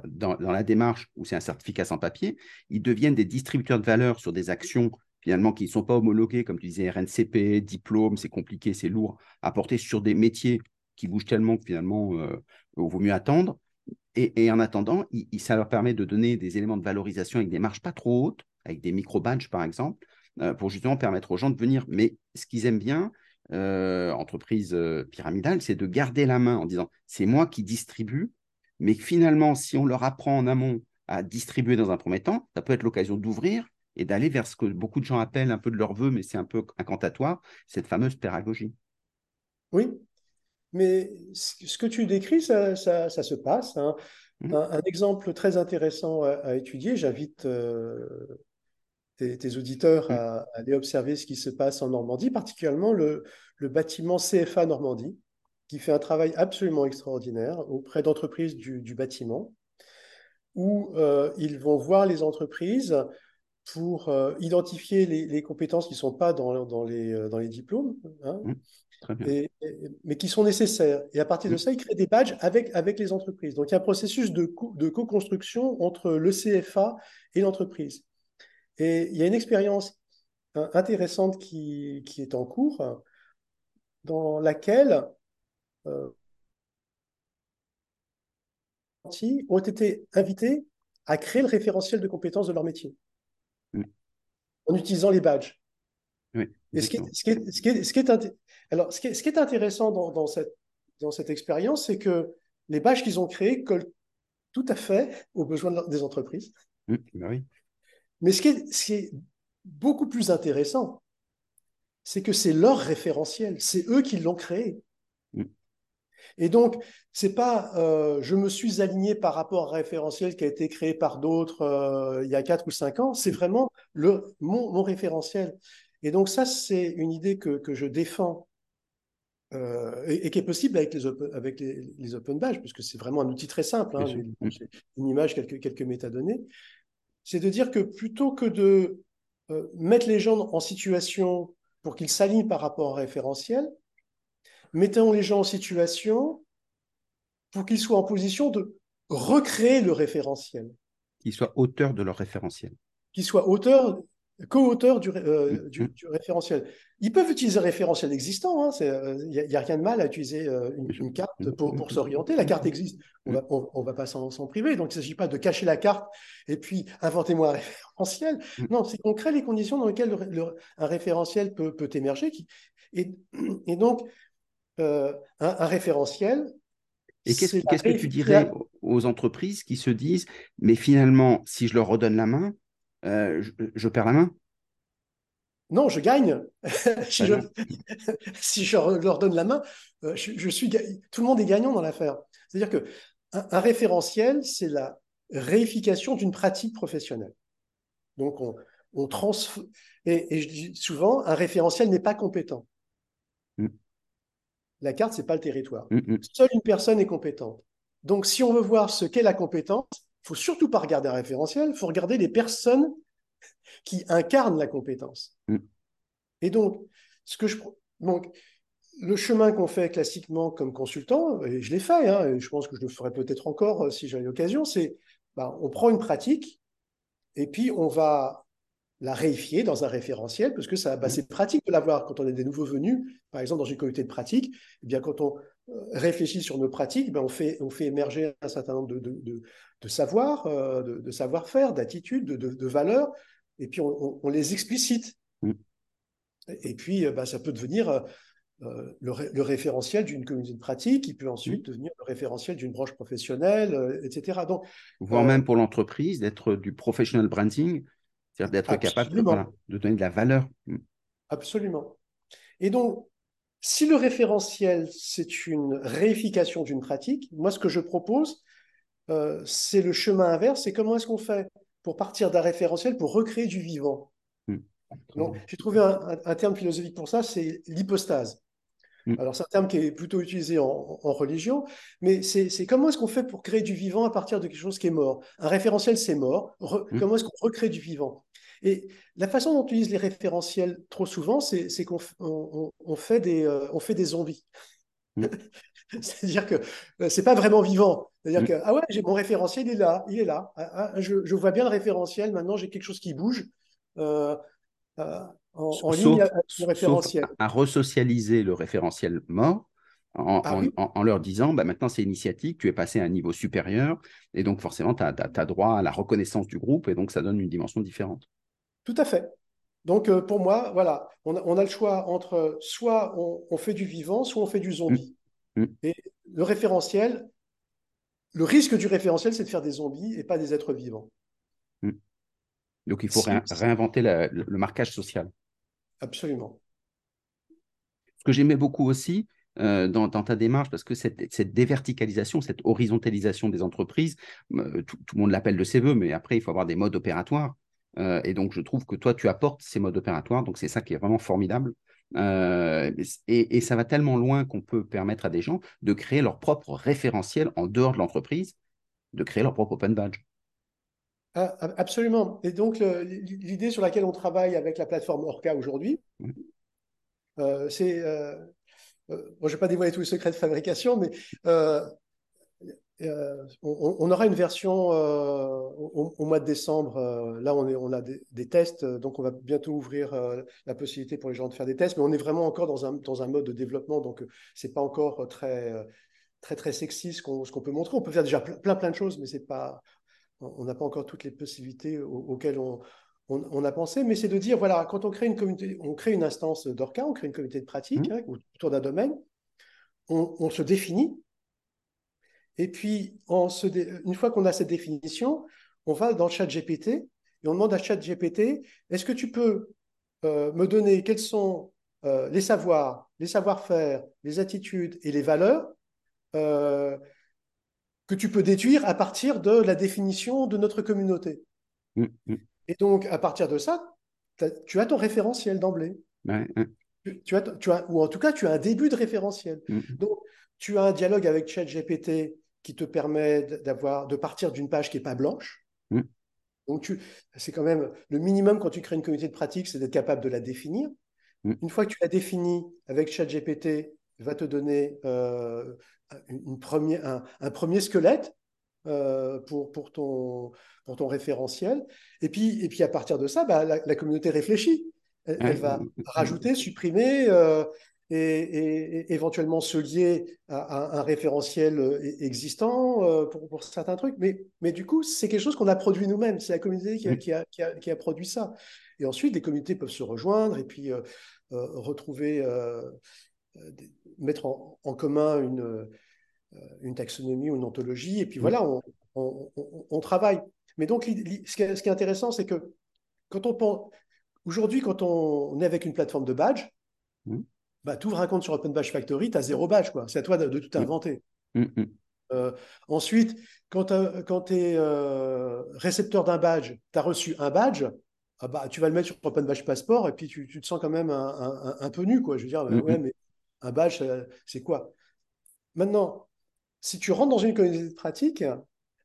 dans, la démarche où c'est un certificat sans papier, ils deviennent des distributeurs de valeur sur des actions finalement qui ne sont pas homologuées, comme tu disais, RNCP, diplôme, c'est compliqué, c'est lourd, à porter sur des métiers qui bougent tellement que finalement, euh, il vaut mieux attendre. Et, en attendant, ça leur permet de donner des éléments de valorisation avec des marges pas trop hautes, avec des micro-badges par exemple, euh, pour justement permettre aux gens de venir. Mais ce qu'ils aiment bien, euh, entreprise euh, pyramidale, c'est de garder la main en disant c'est moi qui distribue, mais finalement, si on leur apprend en amont à distribuer dans un premier temps, ça peut être l'occasion d'ouvrir et d'aller vers ce que beaucoup de gens appellent un peu de leur vœu, mais c'est un peu incantatoire, cette fameuse pédagogie. Oui, mais ce que tu décris, ça, ça, ça se passe. Hein. Mmh. Un, un, exemple très intéressant à, à étudier, j'invite euh, tes, tes, auditeurs mmh. à, à, aller observer ce qui se passe en Normandie, particulièrement le, le, bâtiment CFA Normandie, qui fait un travail absolument extraordinaire auprès d'entreprises du, du, bâtiment, où euh, ils vont voir les entreprises pour euh, identifier les, les, compétences qui ne sont pas dans, dans, les, euh, dans les diplômes. Hein, mmh. Et, mais qui sont nécessaires. Et à partir de ça, ils créent des badges avec, avec les entreprises. Donc, il y a un processus de, co de co-construction entre le CFA et l'entreprise. Et il y a une expérience intéressante qui, qui, est en cours, dans laquelle ont été invités à créer le référentiel de compétences de leur métier en utilisant les badges. Oui, et ce qui, est, intéressant dans, dans, cette, dans cette expérience, c'est que les badges qu'ils ont créés collent tout à fait aux besoins des entreprises. Bah. Mais ce qui, est, ce qui est beaucoup plus intéressant, c'est que c'est leur référentiel, c'est eux qui l'ont créé. Et donc, c'est pas euh, je me suis aligné par rapport à un référentiel qui a été créé par d'autres euh, il y a quatre ou cinq ans, c'est vraiment le, mon, mon référentiel. Et donc ça, c'est une idée que, que je défends euh, et, et, qui est possible avec les open, avec les, les open badges, puisque c'est vraiment un outil très simple. Hein, une image, quelques, quelques métadonnées. C'est de dire que plutôt que de mettre les gens en situation pour qu'ils s'alignent par rapport au référentiel, mettons les gens en situation pour qu'ils soient en position de recréer le référentiel. Qu'ils soient auteurs de leur référentiel. Qu'ils soient auteurs co-auteur du, euh, du, du, référentiel. Ils peuvent utiliser un référentiel existant, il hein, n'y a, a, rien de mal à ututilisé euh, une, une, carte pour, pour s'orienter. La carte existe, on va, on, on va pas s'en priver. Donc, il ne s'agit pas de cacher la carte et puis inventez-moi un référentiel. Non, c'est qu'on crée les conditions dans lesquelles le, le, un référentiel peut, peut émerger. Qui, et, et, donc, euh, un, un, référentiel. Et qu'est-ce qu que tu dirais aux entreprises qui se disent, mais finalement, si je leur redonne la main, euh, je, je, perds la main? Non, je gagne. si, je, si, je, leur donne la main, euh, je, je, suis tout le monde est gagnant dans l'affaire. C'est-à-dire que un, un référentiel, c'est la réification d'une pratique professionnelle. Donc on, on et, je dis souvent, un référentiel n'est pas compétent. La carte, c'est pas le territoire. Mm -mm. Seule une personne est compétente. Donc, si on veut voir ce qu'est la compétence, il faut surtout pas regarder un référentiel, il faut regarder les personnes qui incarnent la compétence. Mm. Et donc, ce que je donc le chemin qu'on fait classiquement comme consultant, et je l'ai fait, hein, et je pense que je le ferai peut-être encore euh, si j'ai l'occasion, c'est bah, on prend une pratique et puis on va la réifier dans un référentiel parce que ça, bah, c'est pratique de l'avoir quand on est des nouveaux venus, par exemple dans une communauté de pratique. Eh bien, quand on euh, réfléchit sur nos pratiques, ben on, fait, on fait émerger un certain nombre de, de, de, de savoir, euh, de, de savoir-faire, d'attitudes, de, de, valeurs, et puis on, on, on les explicite. Mm. Et puis, bah, ça peut devenir le, référentiel d'une communauté de pratique, qui peut ensuite mmh. devenir le référentiel d'une branche professionnelle, etc. Donc, Voire même pour l'entreprise, d'être du professional branding, c'est-à-dire d'être capable de donner de la valeur. Mmh. Absolument. Et donc, si le référentiel, c'est une réification d'une pratique, moi, ce que je propose, euh, c'est le chemin inverse, c'est comment est-ce qu'on fait pour partir d'un référentiel pour recréer du vivant? Hmm. J'ai trouvé un, terme philosophique pour ça, c'est l'hypostase. Hmm. Alors, c'est un terme qui est plutôt utilisé en, religion, mais c'est comment est-ce qu'on fait pour créer du vivant à partir de quelque chose qui est mort? Un référentiel, c'est mort. Comment est-ce qu'on recrée du vivant? Et la façon dont on utilise les référentiels trop souvent, c'est qu'on on, fait des, euh, on fait des zombies. Mm. C'est-à-dire que euh, c'est pas vraiment vivant. C'est-à-dire mm. que ah ouais, j'ai mon référentiel, il est là, il est là. Ah, ah, je, je, vois bien le référentiel. Maintenant, j'ai quelque chose qui bouge. Euh, en, ligne avec le référentiel. à resocialiser le référentiel mort en, ah en, leur disant bah, maintenant c'est initiatique, tu es passé à un niveau supérieur et donc forcément tu as, as, droit à la reconnaissance du groupe et donc ça donne une dimension différente. Tout à fait. Donc, euh, pour moi, voilà, on a, le choix entre soit on, fait du vivant, soit on fait du zombie. Mm. Mm. Et le référentiel, le risque du référentiel, c'est de faire des zombies et pas des êtres vivants. Mm. Donc, il faut réinventer le, marquage social. Absolument. Ce que j'aimais beaucoup aussi, euh, dans, ta démarche, parce que cette, cette, déverticalisation, cette horizontalisation des entreprises, euh, tout, tout, le monde l'appelle de ses voeux, mais après, il faut avoir des modes opératoires. Euh, et donc, je trouve que toi, tu apportes ces modes opératoires. Donc, c'est ça qui est vraiment formidable. Euh, et, ça va tellement loin qu'on peut permettre à des gens de créer leur propre référentiel en dehors de l'entreprise, de créer leur propre open badge. Ah, absolument. Et donc, l'idée sur laquelle on travaille avec la plateforme Orca aujourd'hui, euh, c'est. moi, je ne vais pas dévoiler tous les secrets de fabrication, mais euh, on, aura une version euh, au, mois de décembre. Euh, là, on, est, on a des, tests, donc on va bientôt ouvrir la possibilité pour les gens de faire des tests, mais on est vraiment encore dans un, dans un mode de développement, donc c'est pas encore très, très, très sexy ce qu'on peut montrer. On peut faire déjà plein, plein de choses, mais c'est pas, on n'a pas encore toutes les possibilités auxquelles on, on, a pensé, mais c'est de dire, voilà, quand on crée une communauté, on crée une instance d'Orca, on crée une communauté de pratique mmh. hein, autour d'un domaine, on, se définit, et puis, une fois qu'on a cette définition, on va dans le chat GPT et on demande à chat GPT, est-ce que tu peux euh, me donner quels sont euh, les savoirs, les savoir-faire, les attitudes et les valeurs euh, que tu peux déduire à partir de la définition de notre communauté? Mmh, mmh. Et donc, à partir de ça, tu as ton référentiel d'emblée. Tu, as, tu as, ou en tout cas, tu as un début de référentiel. Mmh, donc, tu as un dialogue avec ChatGPT qui te permet d'avoir, de partir d'une page qui n'est pas blanche. Mm. Donc, c'est quand même le minimum quand tu crées une communauté de pratique, c'est d'être capable de la définir. Mm. Une fois que tu l'as définie avec ChatGPT, va te donner euh, une première, un, premier squelette euh, pour, pour, ton, pour ton référentiel. Et puis, et puis à partir de ça, bah, la, communauté réfléchit. Elle, va rajouter, supprimer, euh, et, éventuellement se lier à, un référentiel euh, existant euh, pour, certains trucs. Mais, mais du coup, c'est quelque chose qu'on a produit nous-mêmes. C'est la communauté qui a, qui, a, produit ça. Et ensuite, les communautés peuvent se rejoindre et puis euh, retrouver, mettre en, commun une, une taxonomie ou une ontologie. Et puis voilà, on, on, travaille. Mais donc, ce qui est, intéressant, c'est que quand on pense. Aujourd'hui, quand on est avec une plateforme de badge, mmh bah, tu ouvres un compte sur Open Badge Factory, tu as zéro badge. C'est à toi de, tout mm. inventer. Mm, mm. Euh, ensuite, quand tu es euh, récepteur d'un badge, tu as reçu un badge, ah bah, tu vas le mettre sur Open Badge Passport et puis tu, te sens quand même un, peu nu. Quoi. Je veux dire, ouais, mais un badge, c'est quoi? Maintenant, si tu rentres dans une communauté de pratique,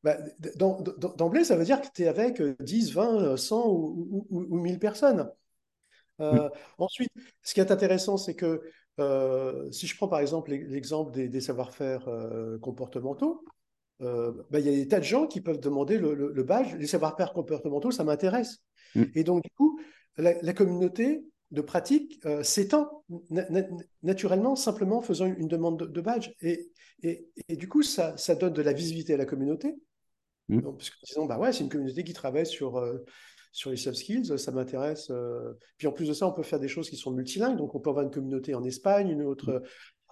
bah, d'emblée, ça veut dire que tu es avec 10, 20, 100 ou, ou, ou 1000 personnes. Euh, ensuite, ce qui est intéressant, c'est que euh, si je prends par exemple l'exemple des, savoir-faire euh, comportementaux, bah, il y a des tas de gens qui peuvent demander le, badge. Les savoir-faire comportementaux, ça m'intéresse. Mm. Et donc, du coup, la, communauté de pratique s'étend naturellement, simplement en faisant une demande de, badge. Et, et, du coup, ça, donne de la visibilité à la communauté. Mm. Donc, parce que disons, bah ouais, c'est une communauté qui travaille sur sur les soft skills, ça m'intéresse. Puis en plus de ça, on peut faire des choses qui sont multilingues. Donc on peut avoir une communauté en Espagne, une autre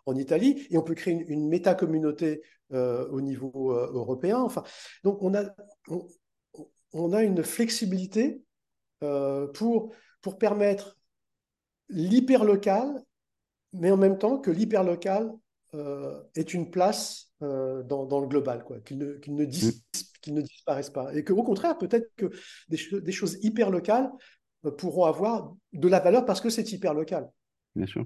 en Italie, et on peut créer une, une méta-communauté au niveau européen. Enfin, donc on a, on, a une flexibilité pour, pour permettre l'hyper-local, mais en même temps que l'hyper-local euh, est une place euh, dans, dans, le global, quoi, qu'il ne, qu'il ne, dis, mm. ne, disparaisse pas. Et qu'au contraire, peut-être que des, des, choses hyper locales euh, pourront avoir de la valeur parce que c'est hyper local. Bien sûr.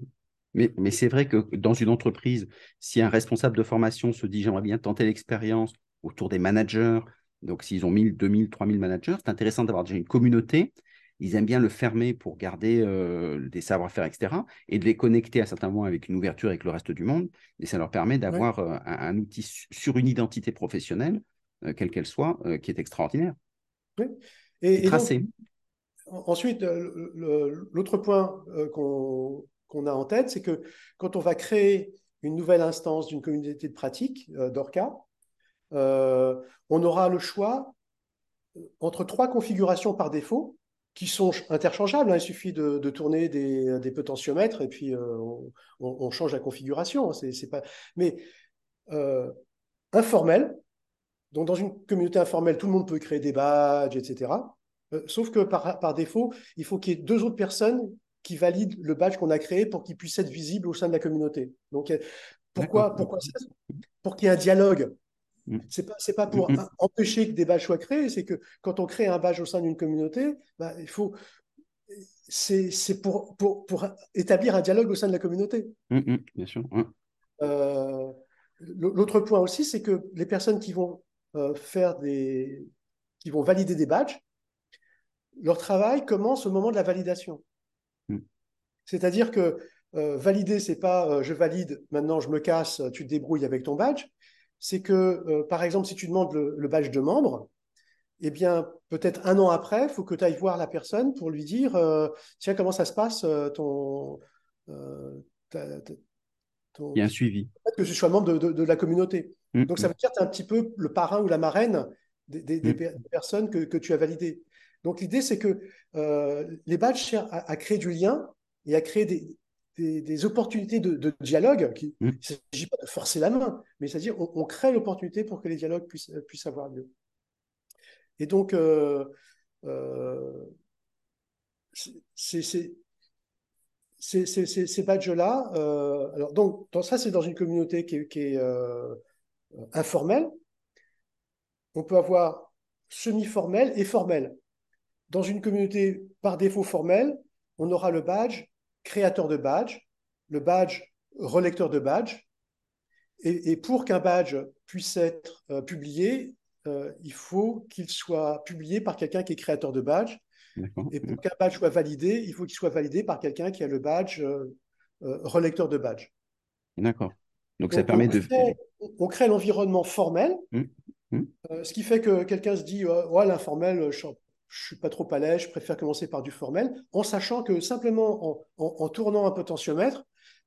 Mais, mais c'est vrai que dans une entreprise, si un responsable de formation se dit j'aimerais bien tenter l'expérience autour des managers, donc s'ils ont 1000, 2000, 3000 managers, c'est intéressant d'avoir déjà une communauté ils aiment bien le fermer pour garder euh, des savoir-faire, etc. Et de les connecter à certains moments avec une ouverture avec le reste du monde. Et ça leur permet d'avoir euh, un, outil sur une identité professionnelle, quelle qu'elle soit, qui est extraordinaire. Oui. Et, tracé. ensuite, l'autre point qu'on a en tête, c'est que quand on va créer une nouvelle instance d'une communauté de pratique, d'Orca, on aura le choix entre trois configurations par défaut qui sont interchangeables. Hein. Il suffit de, tourner des, potentiomètres et puis euh, on, change la configuration. Hein. Pas... Mais euh, informel, donc dans une communauté informelle, tout le monde peut créer des badges, etc. Euh, sauf que par, par défaut, il faut qu'il y ait deux autres personnes qui valident le badge qu'on a créé pour qu'il puisse être visible au sein de la communauté. Donc pourquoi, pourquoi ça? Pour qu'il y ait un dialogue Mm. C'est pas, pas pour empêcher que des badges soient créés, c'est que quand on crée un badge au sein d'une communauté, bah, il faut, c'est pour, pour, pour, établir un dialogue au sein de la communauté. bien sûr. Euh, l'autre point aussi, c'est que les personnes qui vont euh, faire des, qui vont valider des badges, leur travail commence au moment de la validation. C'est-à-dire que euh, valider, c'est pas je valide, maintenant je me casse, tu te débrouilles avec ton badge c'est que, euh, par exemple, si tu demandes le, badge de membre, eh bien, peut-être un an après, il faut que tu ailles voir la personne pour lui dire euh, Tiens, comment ça se passe euh, ton, ton, Il y a un suivi. Que je sois membre de, la communauté. Mmh, Donc, ça mmh. veut dire que tu es un petit peu le parrain ou la marraine des, mmh. personnes que, tu as validées. Donc, l'idée, c'est que les badges servent à, créer du lien et à créer des, des, opportunités de, dialogue. Qui, mmh. Il ne s'agit pas de forcer la main, mais c'est-à-dire on, crée l'opportunité pour que les dialogues puissent, euh, puissent avoir lieu. Et donc, euh, euh, ces badges-là, alors donc, dans, ça, c'est dans une communauté qui est, qui est informelle. On peut avoir semi-formel et formel. Dans une communauté par défaut formelle, on aura le badge créateur de badge, le badge relecteur de badge. Et, pour qu'un badge puisse être euh, publié, euh, il faut qu'il soit publié par quelqu'un qui est créateur de badge. Et pour qu'un badge soit validé, il faut qu'il soit validé par quelqu'un qui a le badge euh, relecteur de badge. D'accord. Donc, ça permet de. on crée l'environnement formel, mmh. Mmh. ce qui fait que quelqu'un se dit oh, l'informel, je je suis pas trop à l'aise, je préfère commencer par du formel, en sachant que simplement en, tournant un potentiomètre,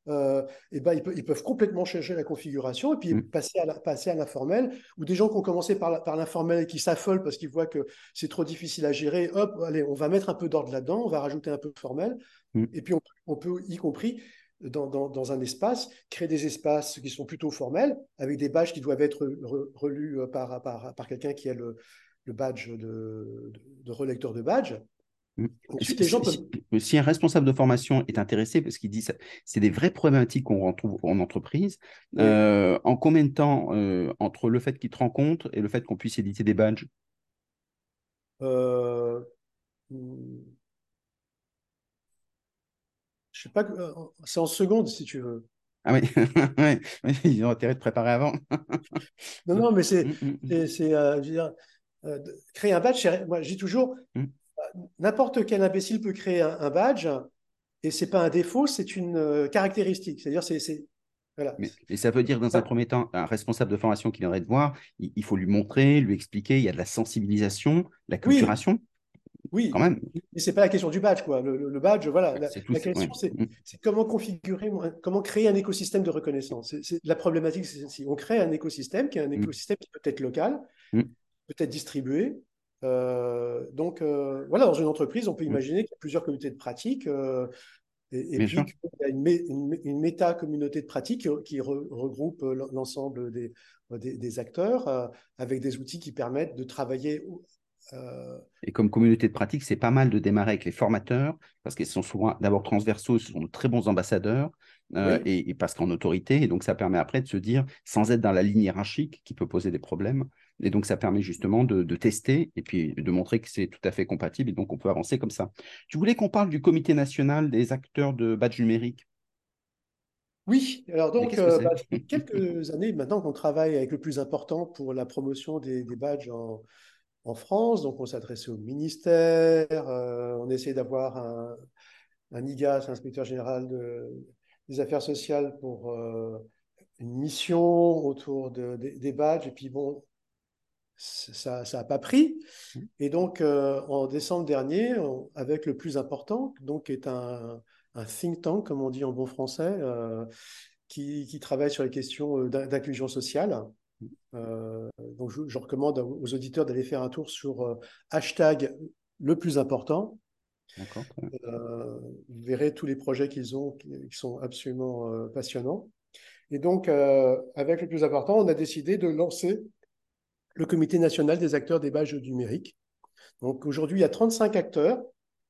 euh, eh ben, ils, peuvent, complètement changer la configuration et puis mm. passer à, passer à l'informel, ou des gens qui ont commencé par, par l'informel et qui s'affolent parce qu'ils voient que c'est trop difficile à gérer, hop, allez, on va mettre un peu d'ordre là-dedans, on va rajouter un peu de formel, et puis on, peut, y compris dans, dans, un espace, créer des espaces qui sont plutôt formels, avec des badges qui doivent être relus par, par, par quelqu'un qui a le, le badge de, de, relecteur de badge. Mmh. si, un responsable de formation est intéressé, parce qu'il dit que c'est des vraies problématiques qu'on retrouve en entreprise, euh, en combien de temps euh, entre le fait qu'il te rencontre et le fait qu'on puisse éditer des badges? Euh, hmm. Je sais pas, c'est en secondes si tu veux. Ah oui, ils ont intérêt de préparer avant. non, non, mais c'est, c'est, euh, créer un badge, moi je dis toujours, hmm. n'importe quel imbécile peut créer un, badge, et c'est pas un défaut, c'est une euh, caractéristique. C'est-à-dire, c'est voilà. Mais, ça veut dire, dans un premier temps, un responsable de formation qui viendrait te voir, il, faut lui montrer, lui expliquer, il y a de la sensibilisation, la culturation. Oui, quand même. Mais c'est pas la question du badge, quoi. Le, badge, voilà. La, question, hmm. c'est comment configurer, comment créer un écosystème de reconnaissance. La problématique, c'est celle-ci. On crée un écosystème qui est un hmm. écosystème qui peut être local, peut être distribué, donc, voilà, dans une entreprise, on peut Mm. imaginer qu'il y a plusieurs communautés de pratique et, et puis sûr. qu'il y a une, mé- une, une méta-communauté de pratique qui, qui re- regroupe l'ensemble des, des, des acteurs euh, avec des outils qui permettent de travailler. Euh, Et comme communauté de pratique, c'est pas mal de démarrer avec les formateurs, parce qu'ils sont souvent d'abord transversaux, ce sont de très bons ambassadeurs, euh, oui, et, et parce qu'en autorité, et donc ça permet après de se dire, sans être dans la ligne hiérarchique qui peut poser des problèmes, et donc ça permet justement de, de tester et puis de montrer que c'est tout à fait compatible, et donc on peut avancer comme ça. Tu voulais qu'on parle du comité national des acteurs de badge numérique, Oui, alors donc, que euh, bah, ça fait quelques années maintenant qu'on travaille avec le plus important pour la promotion des, des badges en, en France. Donc, on s'adressait au ministère, euh, on essayait d'avoir un, un IGAS, un inspecteur général de- des affaires sociales, pour euh, une mission autour de- des des badges. Et puis, bon, ça n'a pas pris. Et donc, euh, en décembre dernier, on- avec le plus important, donc, qui est un, un think tank, comme on dit en bon français, qui, qui travaille sur les questions d'in- d'inclusion sociale. Euh, donc, je, je recommande aux auditeurs d'aller faire un tour sur euh, hashtag le plus important. Euh, vous verrez tous les projets qu'ils ont qui, qui sont absolument passionnants. Et donc, avec le plus important, on a décidé de lancer le Comité national des acteurs des badges numériques. Donc aujourd'hui, il y a 35 acteurs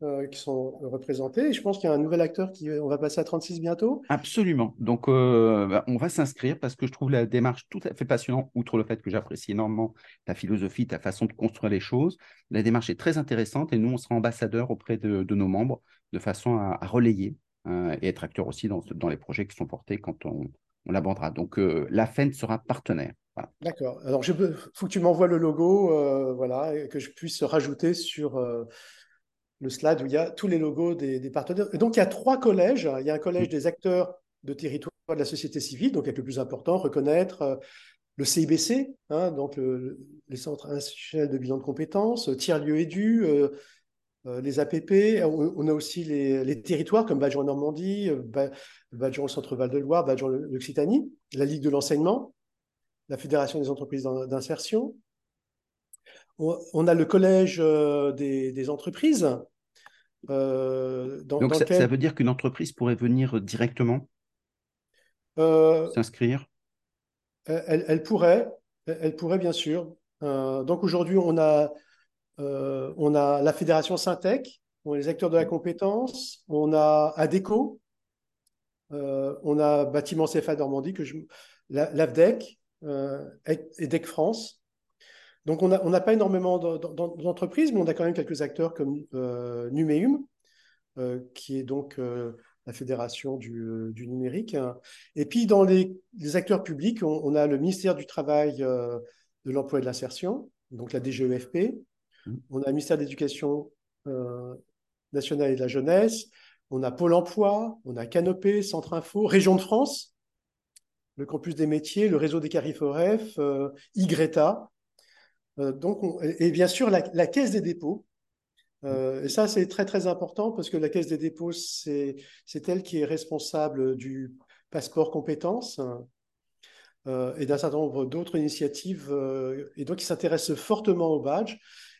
euh, qui sont représentés. Et je pense qu'il y a un nouvel acteur qui on va passer à 36 bientôt. Absolument. Donc, euh, bah, on va s'inscrire parce que je trouve la démarche tout à fait passionnante, outre le fait que j'apprécie énormément ta philosophie, ta façon de construire les choses. La démarche est très intéressante et nous, on sera ambassadeurs auprès de, de nos membres de façon à, à relayer euh, et être acteurs aussi dans, dans les projets qui sont portés quand on, on l'abordera. Donc, euh, la FEN sera partenaire. Voilà. D'accord. Alors, il faut que tu m'envoies le logo, euh, voilà, et que je puisse rajouter sur euh, le slide où il y a tous les logos des, des partenaires. Et donc, il y a trois collèges. Il y a un collège des acteurs de territoire de la société civile, donc avec le plus important, reconnaître euh, le CIBC, hein, donc le, les centres institutionnels de bilan de compétences, tiers-lieux édu, euh, euh, les APP. On, on a aussi les, les, territoires comme Badjon en Normandie, Badjon au centre-Val de Loire, Badjon l'Occitanie, la Ligue de l'enseignement, la Fédération des entreprises d'insertion. On, a le collège euh, des, des, entreprises. Euh, dans, Donc, dans ça, lequel... ça, veut dire qu'une entreprise pourrait venir directement euh, s'inscrire? elle, elle, pourrait, elle pourrait bien sûr. Euh, donc aujourd'hui, on a, on a la Fédération Syntec, on a les acteurs de la compétence, on a ADECO, on a Bâtiment CFA Normandie, que je, l'AVDEC euh, et DEC France. Donc on n'a on pas énormément d'entreprises, mais on a quand même quelques acteurs comme euh, Numéum, euh, qui est donc euh, la fédération du, du, numérique. Et puis dans les, les acteurs publics, on, on, a le ministère du Travail, de l'Emploi et de l'Insertion, donc la DGEFP. On a le ministère de l'Éducation nationale et de la jeunesse. On a Pôle Emploi, on a Canopé, Centre Info, Région de France, le campus des métiers, le réseau des Cariforef, euh, YGRETA. Euh, donc, on, et bien sûr, la, la Caisse des dépôts. Euh, et ça, c'est très, très important parce que la Caisse des dépôts, c'est elle qui est responsable du passeport compétences euh, et d'un certain nombre d'autres initiatives. et donc, ils s'intéressent fortement au badge.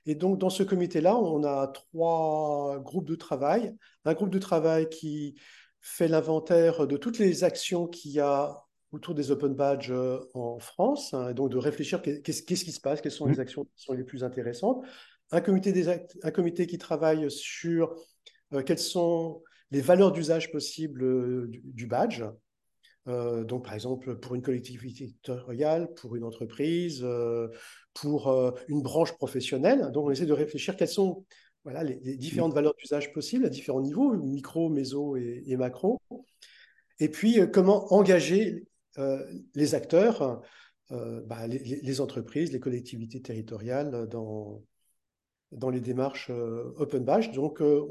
Et donc, dans ce comité-là, on a trois groupes de travail. Un groupe de travail qui fait l'inventaire de toutes les actions qu'il y a autour des open badges en France, hein, et donc de réfléchir qu'est-ce qu qui se passe, quelles sont les actions qui sont les plus intéressantes. Un comité, des act un comité qui travaille sur euh, quelles sont les valeurs d'usage possibles euh, du, du, badge. Euh, donc, par exemple, pour une collectivité territoriale, pour une entreprise, euh, pour euh, une branche professionnelle. Donc, on essaie de réfléchir quelles sont voilà, les, les différentes valeurs d'usage possibles à différents niveaux, micro, méso et, et macro. Et puis, euh, comment engager euh, les acteurs, bah, les, entreprises, les collectivités territoriales dans, dans les démarches euh, Open Badge. Donc, euh,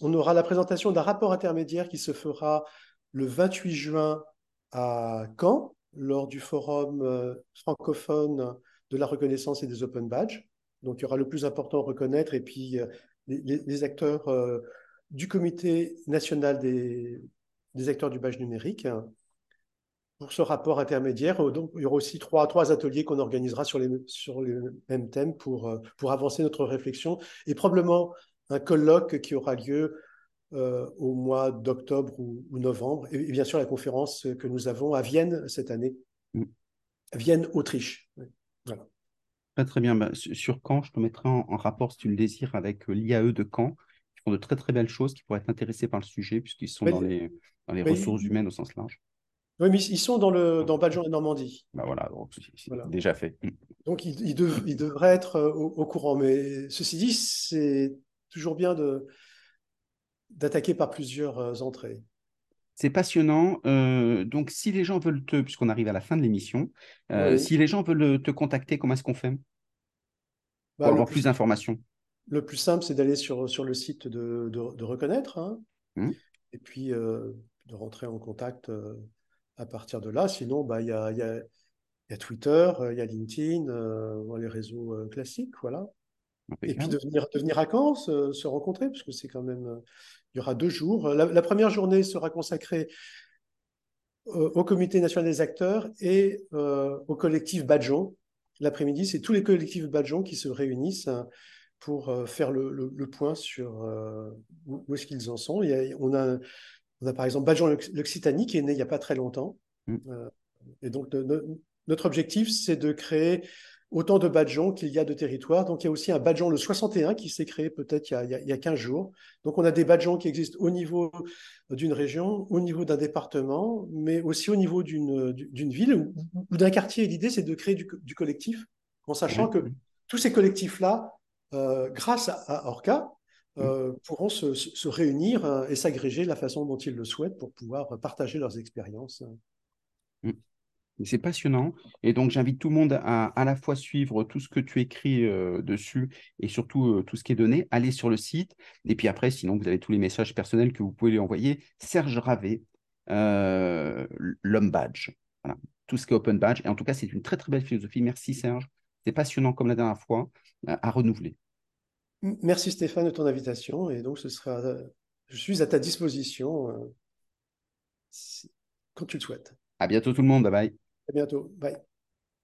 on aura la présentation d'un rapport intermédiaire qui se fera le 28 juin à Caen, lors du forum euh, francophone de la reconnaissance et des Open Badges. Donc, il y aura le plus important à reconnaître et puis les, les, acteurs du comité national des, des acteurs du badge numérique. Pour ce rapport intermédiaire. Donc, il y aura aussi trois, trois ateliers qu'on organisera sur les, sur les mêmes thèmes pour, pour avancer notre réflexion et probablement un colloque qui aura lieu euh, au mois d'octobre ou, novembre. Et, bien sûr, la conférence que nous avons à Vienne cette année. Mm. Vienne, Autriche. Voilà. Très, très bien. Bah, sur Caen, je te mettrai en, rapport, si tu le désires, avec euh, l'IAE de Caen, qui font de très, très belles choses, qui pourraient être intéressés par le sujet, puisqu'ils sont dans les, dans les ressources humaines au sens large. Oui, mais ils sont dans, le, dans Badjon et Normandie. Bah voilà, c'est déjà fait. Mm. Donc, ils, ils, devraient être euh, au, courant. Mais ceci dit, c'est toujours bien de, d'attaquer par plusieurs euh, entrées. C'est passionnant. Euh, donc, si les gens veulent te, puisqu'on arrive à la fin de l'émission, euh, si les gens veulent te contacter, comment est-ce qu'on fait? Bah, Pour avoir plus, d'informations. Le plus simple, c'est d'aller sur, sur le site de, de, Reconnaître, hein. mmh. et puis de rentrer en contact à partir de là. Sinon, bah, il y, a, y, a, y, a, Twitter, il y a LinkedIn, les réseaux classiques, voilà. Et puis de venir, de venir à Caen, se, rencontrer, parce que c'est quand même il y aura deux jours. La, première journée sera consacrée euh, au Comité national des acteurs et euh, au collectif Badjon. L'après-midi, c'est tous les collectifs Badjon qui se réunissent hein, pour euh, faire le, point sur où, est-ce qu'ils en sont. on, a, on a par exemple Badjon l'Occitanie qui est né il n'y a pas très longtemps. Mm. et donc, notre objectif, c'est de créer autant de badjons qu'il y a de territoires. Donc, il y a aussi un badjon, le 61, qui s'est créé peut-être il, il, y a 15 jours. Donc, on a des badjons qui existent au niveau d'une région, au niveau d'un département, mais aussi au niveau d'une ville ou, d'un quartier. L'idée, c'est de créer du, collectif, en sachant que tous ces collectifs-là, euh, grâce à, Orca, euh, pourront se, réunir euh, et s'agréger de la façon dont ils le souhaitent pour pouvoir partager leurs expériences. Mm. C'est passionnant. Et donc, j'invite tout le monde à à la fois suivre tout ce que tu écris euh, dessus et surtout tout ce qui est donné. Allez sur le site. Et puis après, sinon, vous avez tous les messages personnels que vous pouvez lui envoyer. Serge Ravet, l'homme badge. Tout ce qui est open badge. Et en tout cas, c'est une très, très belle philosophie. Merci, Serge. C'est passionnant comme la dernière fois, à renouveler. Merci, Stéphane, de ton invitation. Et donc, ce sera, je suis à ta disposition quand tu le souhaites. À bientôt, tout le monde. Bye bye. À bientôt. Bye.